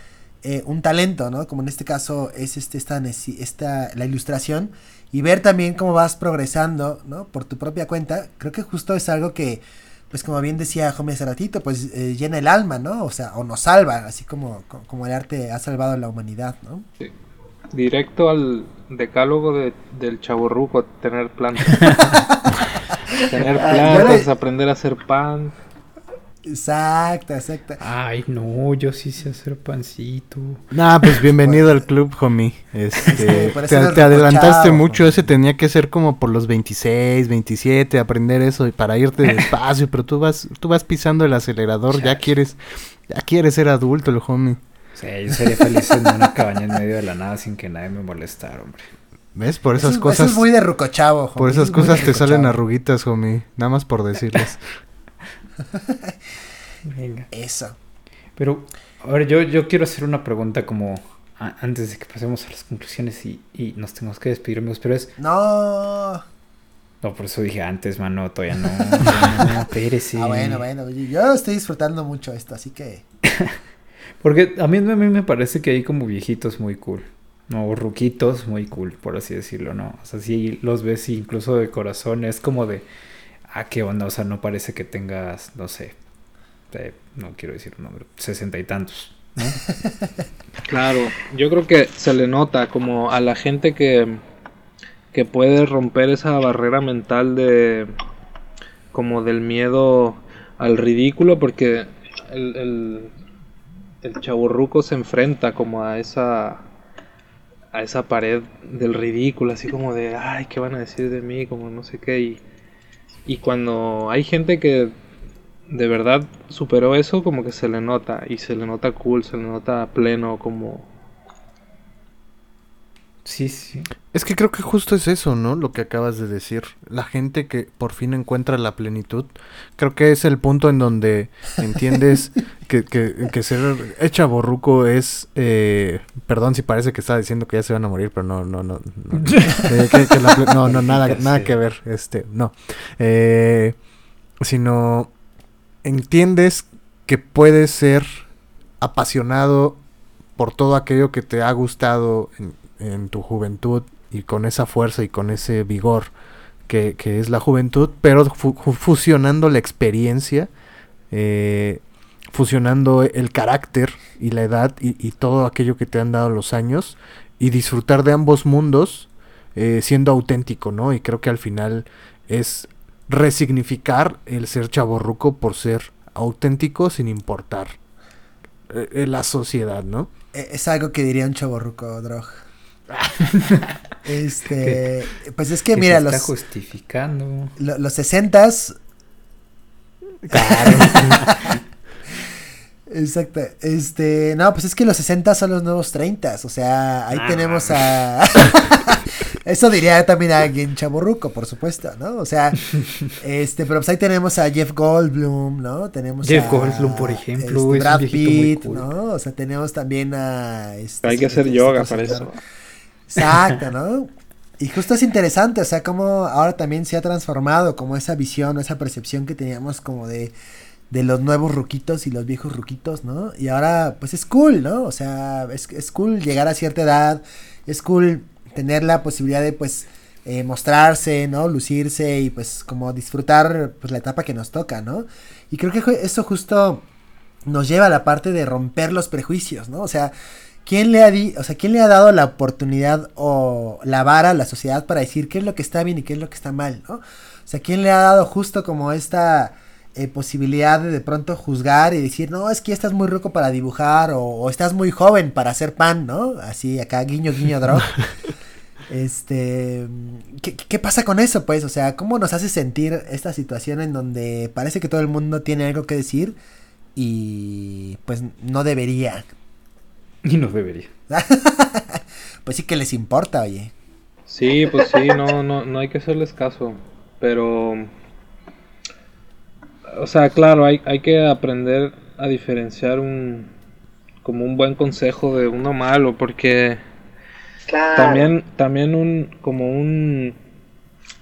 eh, un talento, ¿no? Como en este caso es este, esta, esta, la ilustración y ver también cómo vas progresando, ¿no? Por tu propia cuenta, creo que justo es algo que, pues como bien decía Jome hace ratito, pues eh, llena el alma, ¿no? O sea, o nos salva, así como, co- como el arte ha salvado a la humanidad, ¿no? Sí. Directo al decálogo de, del chaborruco, tener plantas. tener Ah, plantas, le- aprender a hacer pan. Exacto, exacto. Ay, no, yo sí sé hacer pancito. Nah, pues bienvenido al club, homie. Este, Sí, te, adelantaste mucho, ese tenía que ser como por los 26, 27, aprender eso y para irte despacio, pero tú vas, tú vas pisando el acelerador, ya quieres, ya quieres ser adulto, el homie. Sí, yo sería feliz en una cabaña en medio de la nada sin que nadie me molestara, hombre. ¿Ves? Por esas es- cosas, Eso es muy de rucochavo, homie, por esas es cosas te salen arruguitas, homie, nada más por decirles. Venga. Eso. Pero, a ver, yo, yo quiero hacer una pregunta como a- antes de que pasemos a las conclusiones y, y nos tenemos que despedir, amigos, pero es... No. No, por eso dije antes, mano, todavía no. todavía no, espérese. Ah, bueno, bueno. Yo estoy disfrutando mucho esto, así que. Porque a mí, a mí me parece que hay como viejitos muy cool. No, o ruquitos muy cool, por así decirlo, ¿no? O sea, si los ves incluso de corazón, es como de... Ah, qué onda, o sea, no parece que tengas, no sé, eh, no quiero decir un número, sesenta y tantos, ¿no? Claro, yo creo que se le nota como a la gente que, que puede romper esa barrera mental de como del miedo al ridículo porque el, el, el chavorruco se enfrenta como a esa a esa pared del ridículo, así como de ay, ¿qué van a decir de mí? Como no sé qué y, y cuando hay gente que de verdad superó eso, como que se le nota, y se le nota cool, se le nota pleno, como... Sí, sí. Es que creo que justo es eso, ¿no? Lo que acabas de decir. La gente que por fin encuentra la plenitud, creo que es el punto en donde entiendes que, que, que ser hecha borruco es... eh, perdón si parece que estaba diciendo que ya se van a morir, pero no, no, no. No, Eh, que- que la ple- no, no, nada, nada que ver. Este, no. Eh, sino entiendes que puedes ser apasionado por todo aquello que te ha gustado en, en tu juventud y con esa fuerza y con ese vigor que, que es la juventud, pero fu- fu- fusionando la experiencia, eh, fusionando el carácter y la edad y, y todo aquello que te han dado los años y disfrutar de ambos mundos eh, siendo auténtico, ¿no? Y creo que al final es resignificar el ser chaborruco por ser auténtico sin importar eh, eh, la sociedad, ¿no? eh, Es algo que diría un chaborruco, Drog. Este, pues es que mira, se los, está justificando. lo- los 60s Claro. Exacto. Este, no, pues es que los 60 son los nuevos 30, o sea, ahí tenemos a Eso diría también a alguien chaburruco, por supuesto, ¿no? O sea, este, pero pues ahí tenemos a Jeff Goldblum, ¿no? Tenemos Jeff a, Goldblum, por ejemplo, este, es un Brad Pitt, cool. ¿no? O sea, tenemos también a este, Hay que hacer este yoga para eso. Exacto, ¿no? Y justo es interesante, o sea, como ahora también se ha transformado como esa visión, esa percepción que teníamos como de, de los nuevos ruquitos y los viejos ruquitos, ¿no? Y ahora, pues es cool, ¿no? O sea, es, es cool llegar a cierta edad, es cool tener la posibilidad de, pues, eh, mostrarse, ¿no? Lucirse y, pues, como disfrutar, pues, la etapa que nos toca, ¿no? Y creo que eso justo nos lleva a la parte de romper los prejuicios, ¿no? O sea, ¿quién le ha di o sea, quién le ha dado la oportunidad o la vara a la sociedad para decir qué es lo que está bien y qué es lo que está mal, ¿no? O sea, ¿quién le ha dado justo como esta eh, posibilidad de de pronto juzgar y decir, no, es que estás muy rico para dibujar o, o estás muy joven para hacer pan, ¿no? Así acá, guiño, guiño, drog. Este, ¿qué, qué pasa con eso, pues? O sea, ¿cómo nos hace sentir esta situación en donde parece que todo el mundo tiene algo que decir y pues no debería? Y no debería. Pues sí que les importa, oye. Sí, pues sí, no, no, no hay que hacerles caso. Pero. O sea, claro, hay, hay que aprender a diferenciar un. como un buen consejo de uno malo, porque Claro. también, también un. como un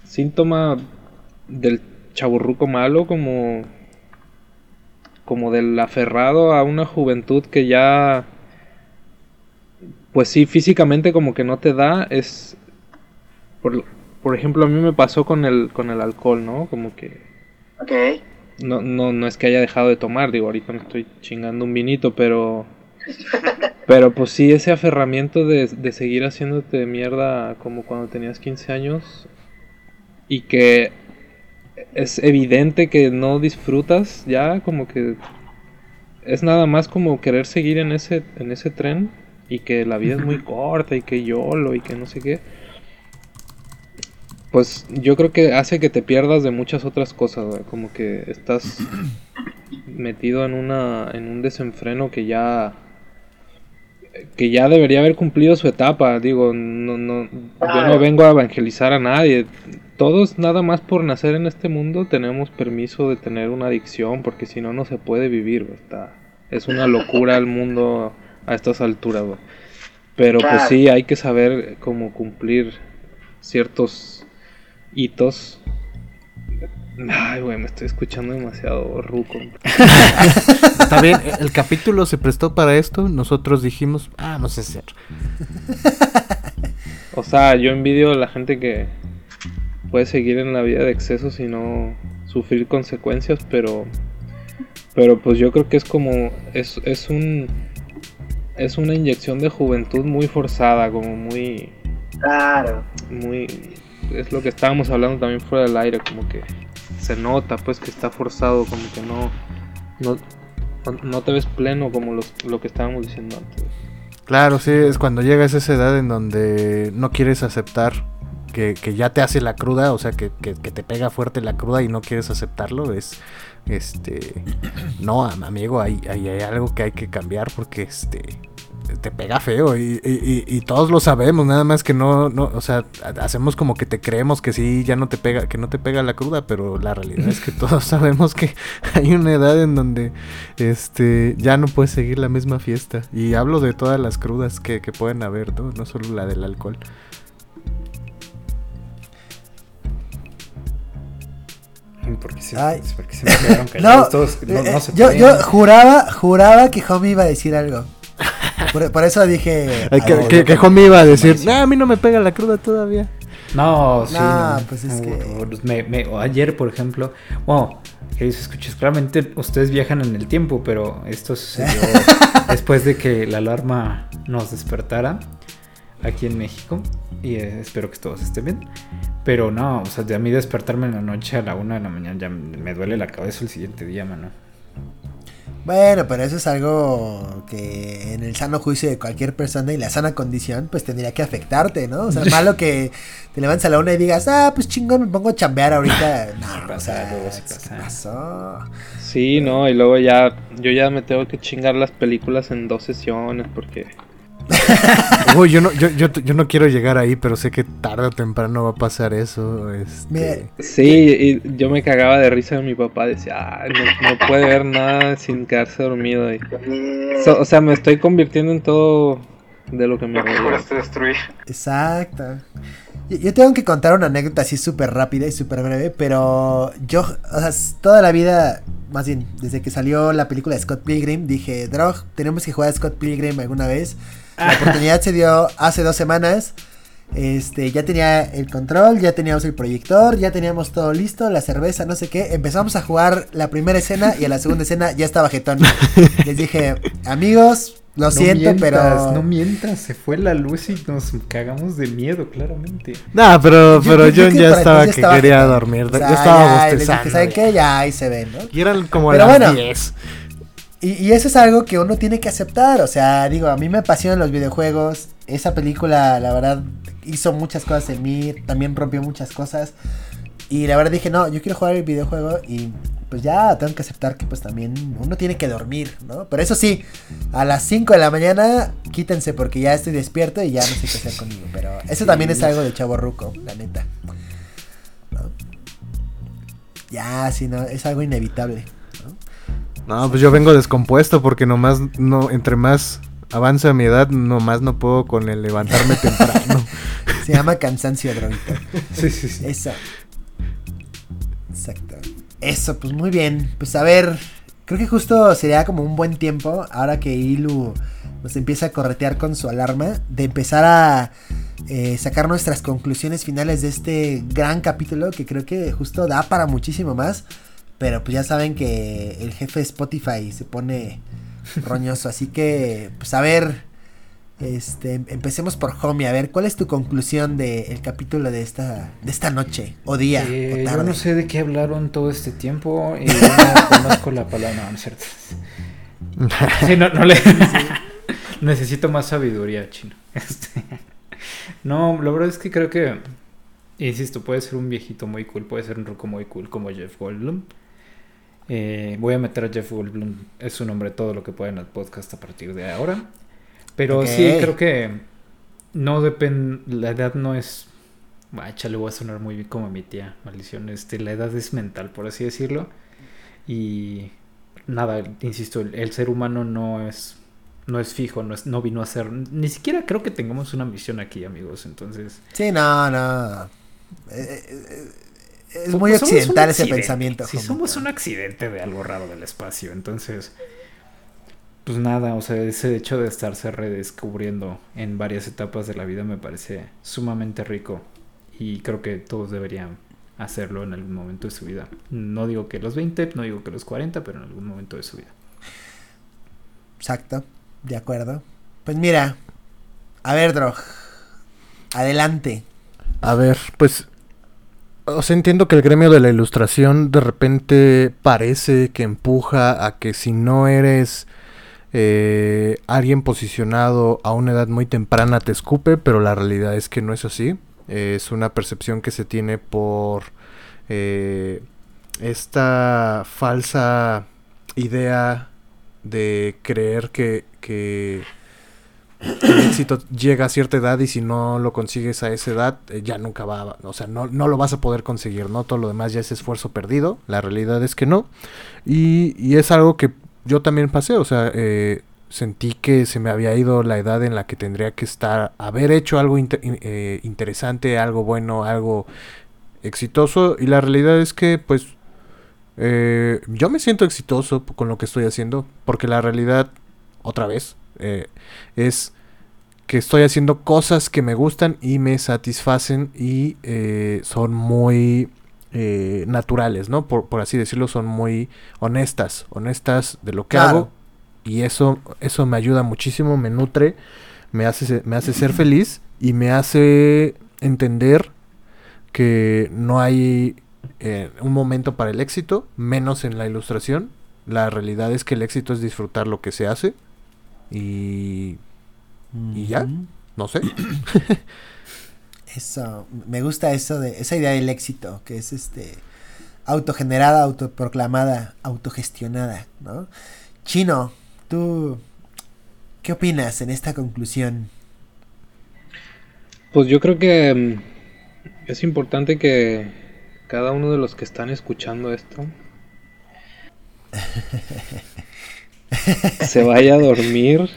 síntoma del chaburruco malo, como. como del aferrado a una juventud que ya. Pues sí, físicamente como que no te da, es por, por ejemplo, a mí me pasó con el, con el alcohol, ¿no? Como que Ok. no, no, no es que haya dejado de tomar, digo, ahorita me estoy chingando un vinito, pero... Pero pues sí, ese aferramiento de, de seguir haciéndote mierda como cuando tenías 15 años y que es evidente que no disfrutas ya, como que es nada más como querer seguir en ese, en ese tren y que la vida es muy corta y que YOLO y que no sé qué. Pues yo creo que hace que te pierdas de muchas otras cosas, como que estás metido en una en un desenfreno que ya que ya debería haber cumplido su etapa, digo, no no yo no vengo a evangelizar a nadie. Todos nada más por nacer en este mundo tenemos permiso de tener una adicción porque si no no se puede vivir, está es una locura el mundo a estas alturas, güey. Pero pues sí hay que saber cómo cumplir ciertos hitos. Ay, güey, me estoy escuchando demasiado ruco. Está bien, el capítulo se prestó para esto. Nosotros dijimos, ah, no sé ser. O sea, yo envidio a la gente que puede seguir en la vida de excesos y no sufrir consecuencias, pero pero pues yo creo que es como es, es un es una inyección de juventud muy forzada, como muy Claro. muy es lo que estábamos hablando también fuera del aire, como que se nota pues que está forzado, como que no no, no te ves pleno como los- lo que estábamos diciendo antes. Claro, sí, es cuando llegas a esa edad en donde no quieres aceptar que, que ya te hace la cruda, o sea, que, que- que te pega fuerte la cruda y no quieres aceptarlo, es, este, no, am- amigo, hay, hay, hay algo que hay que cambiar porque, este, te pega feo y, y- y- todos lo sabemos, nada más que no, no, o sea, ha- hacemos como que te creemos que sí, ya no te pega, que no te pega la cruda, pero la realidad es que todos sabemos que hay una edad en donde, este, ya no puedes seguir la misma fiesta. Y hablo de todas las crudas que, que pueden haber, ¿no? No solo la del alcohol. Porque se, Ay. porque se me quedaron No, callados todos. No, eh, no se yo, pueden. yo juraba, juraba que Homie iba a decir algo. Por, por eso dije. Ay, que, ver, que, que Homie iba a decir, "Nah, a mí no me pega la cruda todavía. No, sí. No, no. pues es que- O- me- me- ayer, por ejemplo. Bueno, queridos escuchas, claramente ustedes viajan en el tiempo, pero esto sucedió después de que la alarma nos despertara aquí en México. Y eh, espero que todos estén bien. Pero no, o sea, de a mí despertarme en la noche a la una de la mañana ya me duele la cabeza el siguiente día, mano. Bueno, pero eso es algo que en el sano juicio de cualquier persona y la sana condición, pues tendría que afectarte, ¿no? O sea, malo que te levantes a la una y digas, ah, pues chingón, me pongo a chambear ahorita. No, o sea, luego sí ¿qué pasa. pasó? Sí, no, y luego ya, yo ya me tengo que chingar las películas en dos sesiones porque... Uy, yo no, yo, yo, yo no quiero llegar ahí, pero sé que tarde o temprano va a pasar eso. Este... Sí, y yo me cagaba de risa de mi papá, decía, "Ay, no, no puede ver nada sin quedarse dormido. Y... So- o sea, me estoy convirtiendo en todo de lo que me juraste destruir. Exacto. Yo, tengo que contar una anécdota así súper rápida y súper breve, pero yo, o sea, toda la vida, más bien, desde que salió la película de Scott Pilgrim, dije, Drog, tenemos que jugar a Scott Pilgrim alguna vez. La oportunidad se dio hace dos semanas. Este, ya tenía el control, ya teníamos el proyector, ya teníamos todo listo, la cerveza, no sé qué. Empezamos a jugar la primera escena y a la segunda escena ya estaba jetón. Les dije, amigos, lo No siento, mientas, pero... No mientras, se fue la luz y nos cagamos de miedo, claramente. Nah, pero, pero yo John que ya estaba que estaba quería jetón. dormir. O sea, ya estaba ya, les bostezando. dije, ¿Saben qué? Ya ahí se ven, ¿no? Y eran como Pero las bueno. 10. Y, y eso es algo que uno tiene que aceptar. O sea, digo, a mí me apasionan los videojuegos. Esa película, la verdad, hizo muchas cosas en mí. También rompió muchas cosas. Y la verdad dije, no, yo quiero jugar el videojuego. Y pues ya tengo que aceptar que pues también uno tiene que dormir, ¿no? Pero eso sí, a las 5 de la mañana, quítense porque ya estoy despierto y ya no sé qué hacer conmigo. Pero eso también es algo de chavo ruco, la neta. ¿No? Ya, sí, no, es algo inevitable. ¿No? Pues yo vengo descompuesto porque nomás, no, entre más avanza mi edad, nomás no puedo con el levantarme temprano. Se llama cansancio droguito. Sí, sí, sí. Eso. Exacto. Eso, pues muy bien. Pues a ver, creo que justo sería como un buen tiempo, ahora que Ilu nos empieza a corretear con su alarma, de empezar a eh, sacar nuestras conclusiones finales de este gran capítulo que creo que justo da para muchísimo más. Pero pues ya saben que el jefe de Spotify se pone roñoso, así que pues a ver, este, empecemos por Homie, a ver, ¿cuál es tu conclusión del capítulo de esta, de esta noche, o día, Eh, o yo no sé de qué hablaron todo este tiempo. Y yo no conozco la palabra. No, no es cierto. Sí, no, no le. Necesito más sabiduría, chino. Este, No, la verdad es que creo que. Insisto, puede ser un viejito muy cool, puede ser un ruco muy cool como Jeff Goldblum. Eh, voy a meter a Jeff Goldblum, es su nombre, todo lo que pueda en el podcast a partir de ahora. Pero sí, creo que no depende, la edad no es... Ah, chale, voy a sonar muy bien como mi tía, maldición. Este, la edad es mental, por así decirlo. Y nada, insisto, el, el ser humano no es no es fijo, no, es, no vino a ser... Ni siquiera creo que tengamos una misión aquí, amigos. Entonces... Sí, no, no. Eh, eh, es Pues muy un occidental ese pensamiento. Si somos un accidente de algo raro del espacio, entonces, pues nada, o sea, ese hecho de estarse redescubriendo en varias etapas de la vida me parece sumamente rico y creo que todos deberían hacerlo en algún momento de su vida. No digo que los 20, no digo que los 40, pero en algún momento de su vida. Exacto, de acuerdo. Pues mira, a ver, Drog, adelante. A ver, pues. O sea, entiendo que el gremio de la ilustración de repente parece que empuja a que si no eres eh, alguien posicionado a una edad muy temprana te escupe, pero la realidad es que no es así. Es una percepción que se tiene por eh, esta falsa idea de creer que, que el éxito llega a cierta edad y si no lo consigues a esa edad eh, ya nunca va, o sea, no, no lo vas a poder conseguir, ¿no? Todo lo demás ya es esfuerzo perdido, la realidad es que no. Y, y es algo que yo también pasé, o sea, eh, sentí que se me había ido la edad en la que tendría que estar, haber hecho algo eh, interesante, algo bueno, algo exitoso y la realidad es que pues yo me siento exitoso con lo que estoy haciendo porque la realidad otra vez es que estoy haciendo cosas que me gustan y me satisfacen y eh, son muy eh, naturales, ¿no? Por, por así decirlo, son muy honestas, honestas de lo que Claro. hago y eso, eso me ayuda muchísimo, me nutre, me hace, me hace ser feliz y me hace entender que no hay eh, un momento para el éxito, menos en la ilustración. La realidad es que el éxito es disfrutar lo que se hace y, y ya, no sé. Eso, me gusta eso de esa idea del éxito, que es este autogenerada, autoproclamada, autogestionada, ¿no? Chino, tú ¿qué opinas en esta conclusión? Pues yo creo que mm, es importante que cada uno de los que están escuchando esto se vaya a dormir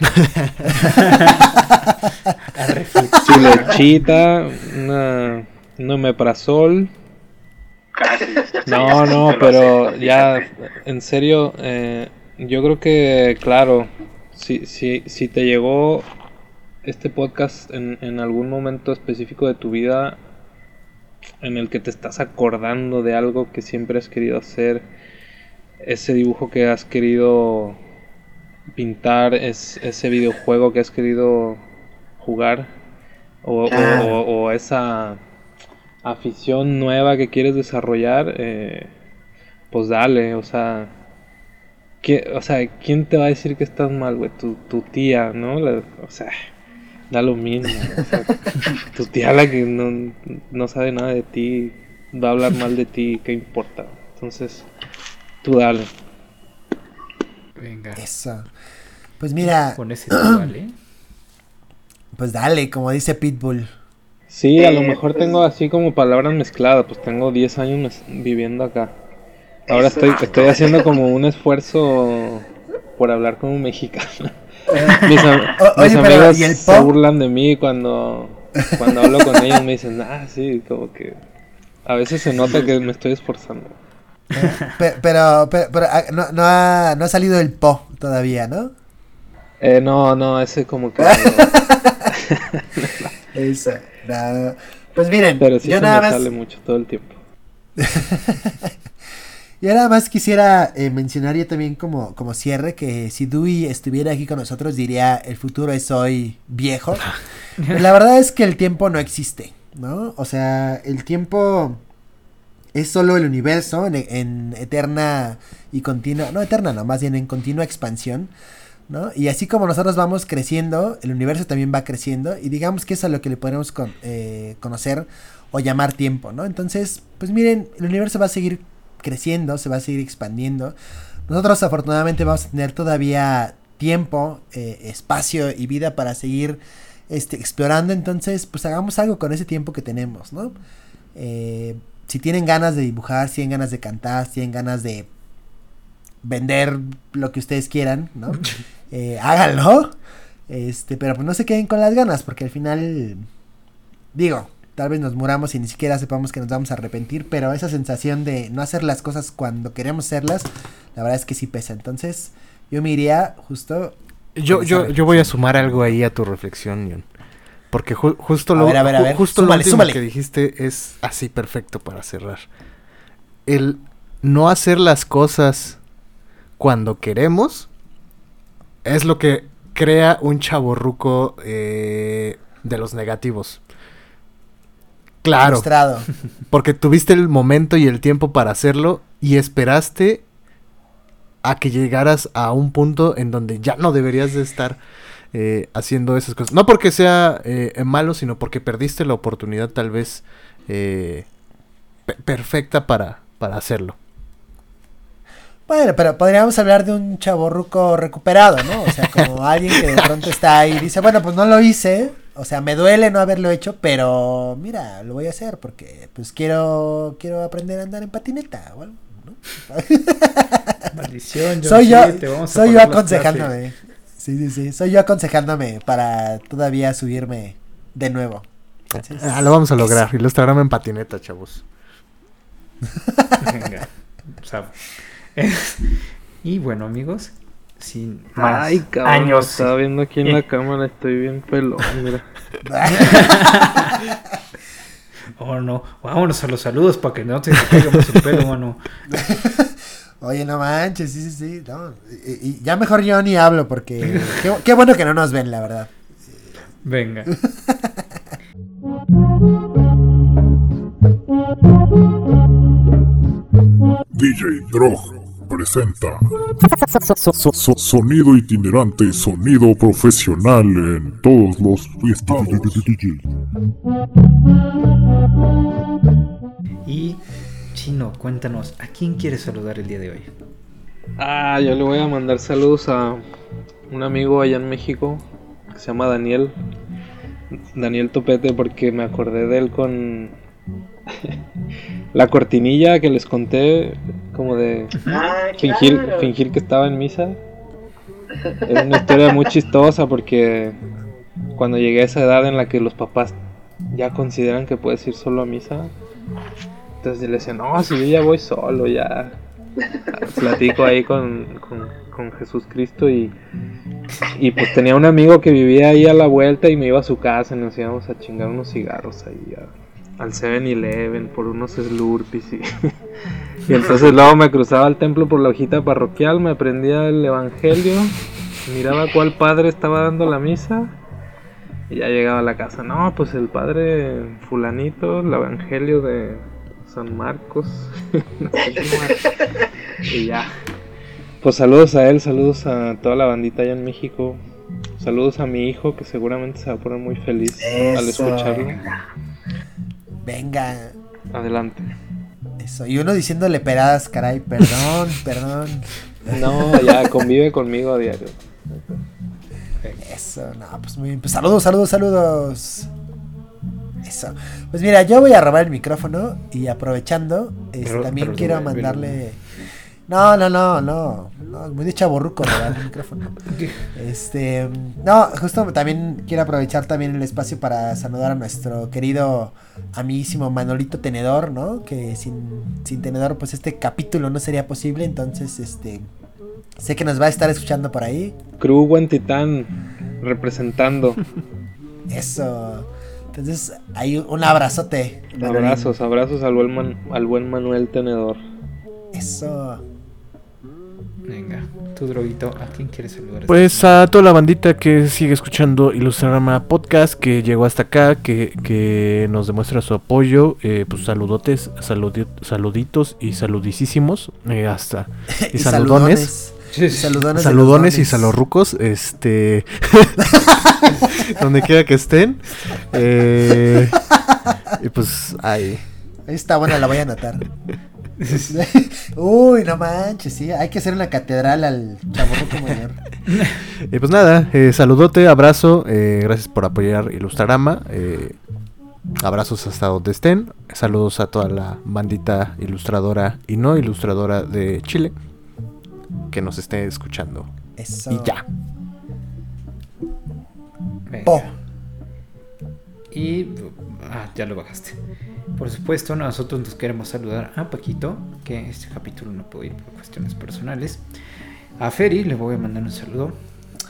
A su lechita, una, un omeprazol. Casi. No, no, pero ya, en serio, eh, yo creo que, claro, si, si, si te llegó este podcast en, en algún momento específico de tu vida en el que te estás acordando de algo que siempre has querido hacer, ese dibujo que has querido pintar, es, ese videojuego que has querido jugar, o, o- Claro. o- o esa afición nueva que quieres desarrollar, eh, pues dale, o sea, ¿qué- o sea, ¿quién te va a decir que estás mal, güey? Tu, tu tía, ¿no? La- o sea, da lo mismo. o sea, tu tía la que no, no sabe nada de ti, va a hablar mal de ti, ¿qué importa? Entonces, tú dale. Venga. Eso. Pues mira, Con ese ¿eh? pues dale, como dice Pitbull. Sí, a lo mejor pues- tengo así como palabras mezcladas, pues tengo 10 años mes- viviendo acá. Ahora estoy, estoy haciendo como un esfuerzo por hablar como mexicano. Mis, am- O- mis oye, pero, amigos ¿y el se burlan de mí cuando, cuando hablo con ellos, me dicen, ah, sí, como que a veces se nota que me estoy esforzando. Pe- Pero, pero, pero, ah, no, no ha, no ha salido el po todavía, ¿no? Eh, no, no, ese como que... Eso. no. Pues miren, pero sí yo se nada me más, sale mucho todo el tiempo. yo nada más quisiera eh, mencionar yo también como, como cierre que si Dewey estuviera aquí con nosotros diría el futuro es hoy viejo. Pero la verdad es que el tiempo no existe, ¿no? O sea, el tiempo es solo el universo en, en eterna y continua, no eterna, no, más bien en continua expansión, ¿no? Y así como nosotros vamos creciendo, el universo también va creciendo y digamos que es a lo que le podemos eh, conocer o llamar tiempo, ¿no? Entonces, pues miren, el universo va a seguir creciendo, se va a seguir expandiendo. Nosotros afortunadamente vamos a tener todavía tiempo, eh, espacio y vida para seguir este, explorando, entonces pues hagamos algo con ese tiempo que tenemos, ¿no? Eh, si tienen ganas de dibujar, si tienen ganas de cantar, si tienen ganas de vender lo que ustedes quieran, ¿no? Eh, háganlo. Este, pero pues no se queden con las ganas, porque al final, digo, tal vez nos muramos y ni siquiera sepamos que nos vamos a arrepentir, pero esa sensación de no hacer las cosas cuando queremos hacerlas, la verdad es que sí pesa. Entonces, yo me iría justo Yo, yo, yo voy a sumar algo ahí a tu reflexión, John. Porque ju- justo A lo, ver, a ver, a ju- ver, justo súmale, lo último súmale. que dijiste es así perfecto para cerrar. El no hacer las cosas cuando queremos es lo que crea un chaborruco eh, de los negativos. Claro, porque tuviste el momento y el tiempo para hacerlo y esperaste a que llegaras a un punto en donde ya no deberías de estar eh, haciendo esas cosas. No porque sea eh, malo, sino porque perdiste la oportunidad tal vez eh, pe- perfecta para, para hacerlo. Bueno, pero podríamos hablar de un chaborruco recuperado, ¿no? O sea, como alguien que de pronto está ahí y dice, bueno, pues no lo hice, o sea, me duele no haberlo hecho, pero mira, lo voy a hacer porque pues quiero quiero aprender a andar en patineta o algo, ¿no? Maldición, soy sí, yo, te vamos a soy yo aconsejándome. Sí, sí, sí, soy yo aconsejándome para todavía subirme de nuevo. Entonces, Ah, lo vamos a lograr. Ilustrarme en patineta, chavos. Venga. o sea, y bueno, amigos, sin más Ay, cabrón, años. estaba viendo aquí en la cámara, estoy bien pelón, mira. Oh, no. Vámonos a los saludos para que no te caigamos el pelo, mano. Oye, no manches, sí, sí, sí. No. Y, y ya mejor yo ni hablo porque qué, qué bueno que no nos ven, la verdad. Venga. DJ Drog. Presenta so- so- sonido itinerante, sonido profesional en todos los estados. Y Chino, cuéntanos, ¿a quién quieres saludar el día de hoy? Ah, yo le voy a mandar saludos a un amigo allá en México que se llama Daniel. Daniel Topete, porque me acordé de él con la cortinilla que les conté, como de Ah, fingir, claro. fingir que estaba en misa. Es una historia muy chistosa porque cuando llegué a esa edad en la que los papás ya consideran que puedes ir solo a misa, entonces le decía, no, si yo ya voy solo, ya platico ahí con, con, con Jesús Cristo y, y pues tenía un amigo que vivía ahí a la vuelta y me iba a su casa y nos íbamos a chingar unos cigarros ahí a- al 7-Eleven por unos Slurpees y, y entonces luego me cruzaba al templo por la hojita parroquial, me aprendía el evangelio, miraba cuál padre estaba dando la misa y ya llegaba a la casa. No, pues el padre fulanito, el evangelio de San Marcos. No sé y ya. Pues saludos a él, saludos a toda la bandita allá en México. Saludos a mi hijo que seguramente se va a poner muy feliz al Eso. escucharlo. Venga. Adelante. Eso. Y uno diciéndole peradas, caray. Perdón, perdón. No, ya convive conmigo a diario. Eso, no, pues muy bien. Pues saludos, saludos, saludos. Eso. Pues mira, yo voy a robar el micrófono y aprovechando, este, Pero- también pero quiero mandarle. No, no, no, no. no muy de chaborruco el micrófono. Este, no, justo también quiero aprovechar también el espacio para saludar a nuestro querido amiguísimo Manolito Tenedor, ¿no? Que sin, sin Tenedor, pues este capítulo no sería posible, entonces, este, sé que nos va a estar escuchando por ahí. Crew Buen Titán representando. Eso. Entonces, hay un abrazote. Abrazos, abrazos al buen, Man- al buen Manuel Tenedor. Eso. Venga, tu droguito, ¿a quién quieres saludar? Pues a toda la bandita que sigue escuchando Ilustrarama Podcast, que llegó hasta acá, que, que nos demuestra su apoyo, eh, pues saludotes, saludi- saluditos y saludicísimos, eh, hasta y saludones. Y saludones. Saludones y los dones. salorrucos, este. donde quiera que estén. Eh, y pues, ay. Ahí está buena, la voy a anotar. Uy, no manches, sí. Hay que hacer una catedral al chaburruco mayor. Y pues nada, eh, saludote, abrazo, eh, gracias por apoyar Ilustrarama. eh, abrazos hasta donde estén. Saludos a toda la bandita ilustradora y no ilustradora de Chile que nos esté escuchando. Eso. Y ya. Po. Y. Ah, ya lo bajaste. Por supuesto, nosotros nos queremos saludar a Paquito, que este capítulo no pudo ir por cuestiones personales. A Feri le voy a mandar un saludo.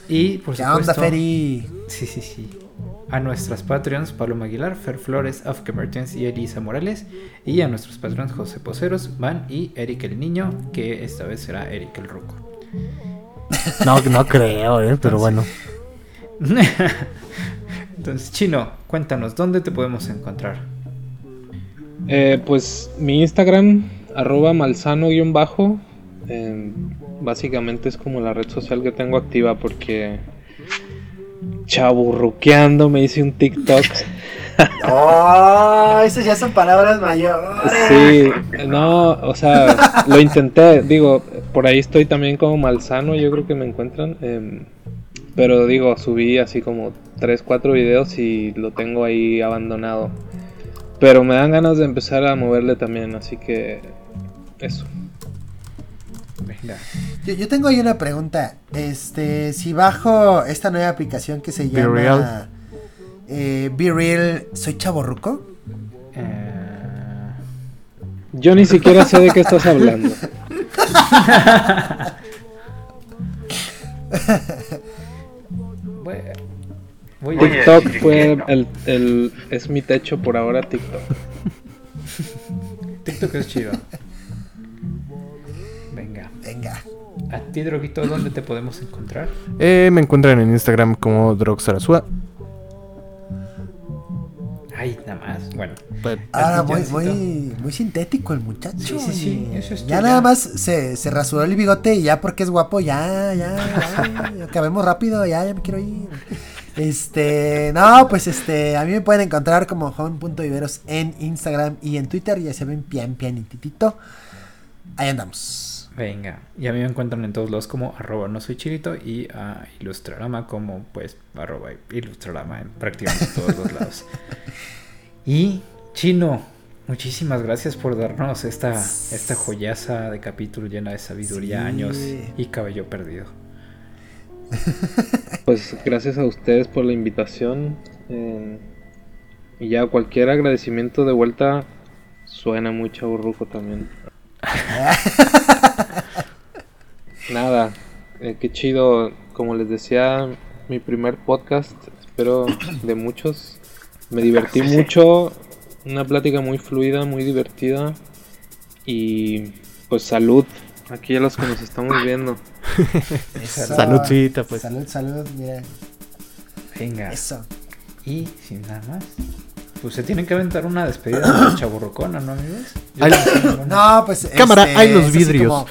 Y por ¿Qué supuesto. onda, Feri? Sí, sí, sí. A nuestras Patreons, Paloma Aguilar, Fer Flores, Afke Mertens y Elisa Morales. Y a nuestros Patreons, José Poceros, Van y Eric el Niño, que esta vez será Eric el Ruco. No, no creo, eh, pero bueno. Entonces, Chino, cuéntanos, ¿dónde te podemos encontrar? Eh, pues mi Instagram, arroba malsano-bajo. eh, básicamente es como la red social que tengo activa porque chaburruqueando me hice un TikTok. Oh, esas ya son palabras mayores. Sí, no, o sea, lo intenté, digo, por ahí estoy también como malsano, yo creo que me encuentran. em, pero digo, subí así como 3, 4 videos y lo tengo ahí abandonado. Pero me dan ganas de empezar a moverle también, así que eso. Venga. Yo, yo tengo ahí una pregunta. Este, si bajo esta nueva aplicación que se Be llama Real. eh, Be Real, ¿soy chaborruco? Eh, Yo ni siquiera sé de qué estás hablando. voy, TikTok fue el, el- es mi techo por ahora TikTok. TikTok es chido. Venga. Venga. A ti, Droguito, ¿dónde te podemos encontrar? Eh, me encuentran en Instagram como Drogsarasua. Ay, nada más. Bueno, Ahora, muy, muy, muy sintético el muchacho. Sí, sí, sí, oye. eso es Ya nada más se, se rasuró el bigote y ya porque es guapo, ya, ya, ya, acabemos rápido, ya, ya me quiero ir. Este, no, pues este, a mí me pueden encontrar como Juan.viveros en Instagram y en Twitter, ya se ven pian pianititito. Ahí andamos. venga. Y a mí me encuentran en todos lados como arroba no soy chilito y a Ilustrarama como pues arroba Ilustrarama en prácticamente todos los lados. Y Chino, muchísimas gracias por darnos esta, esta joyaza de capítulo llena de sabiduría, Sí. años y cabello perdido. Pues gracias a ustedes por la invitación. eh, y ya cualquier agradecimiento de vuelta suena muy chaburruco también. Nada, eh, qué chido. Como les decía, mi primer podcast, espero de muchos. Me divertí mucho, una plática muy fluida, muy divertida. Y pues salud, aquí a los que nos estamos viendo. Eso. Saludcita, pues. Salud, salud, mira. Venga. Eso. Y sin nada más. Pues se tienen que aventar una despedida de chaburrucona, ¿no, amigos? Yo Ay. no pues. Cámara, este, hay los vidrios. como-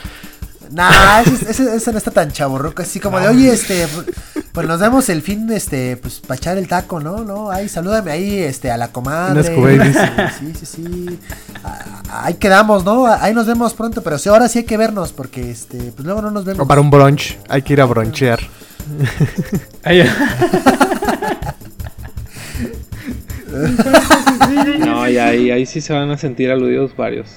Nah, ese, ese- ese no está tan chaburruco, así como de, oye, este, pues nos vemos el fin, este, pues para echar el taco, ¿no? No, ahí, salúdame ahí, este, a la comadre. Sí, sí, sí. Ah, Ahí quedamos, ¿no? Ahí nos vemos pronto, pero sí, ahora sí hay que vernos, porque, este, pues luego no nos vemos. O para un brunch, hay que ir a bronchear. No, y ahí, ahí sí se van a sentir aludidos varios.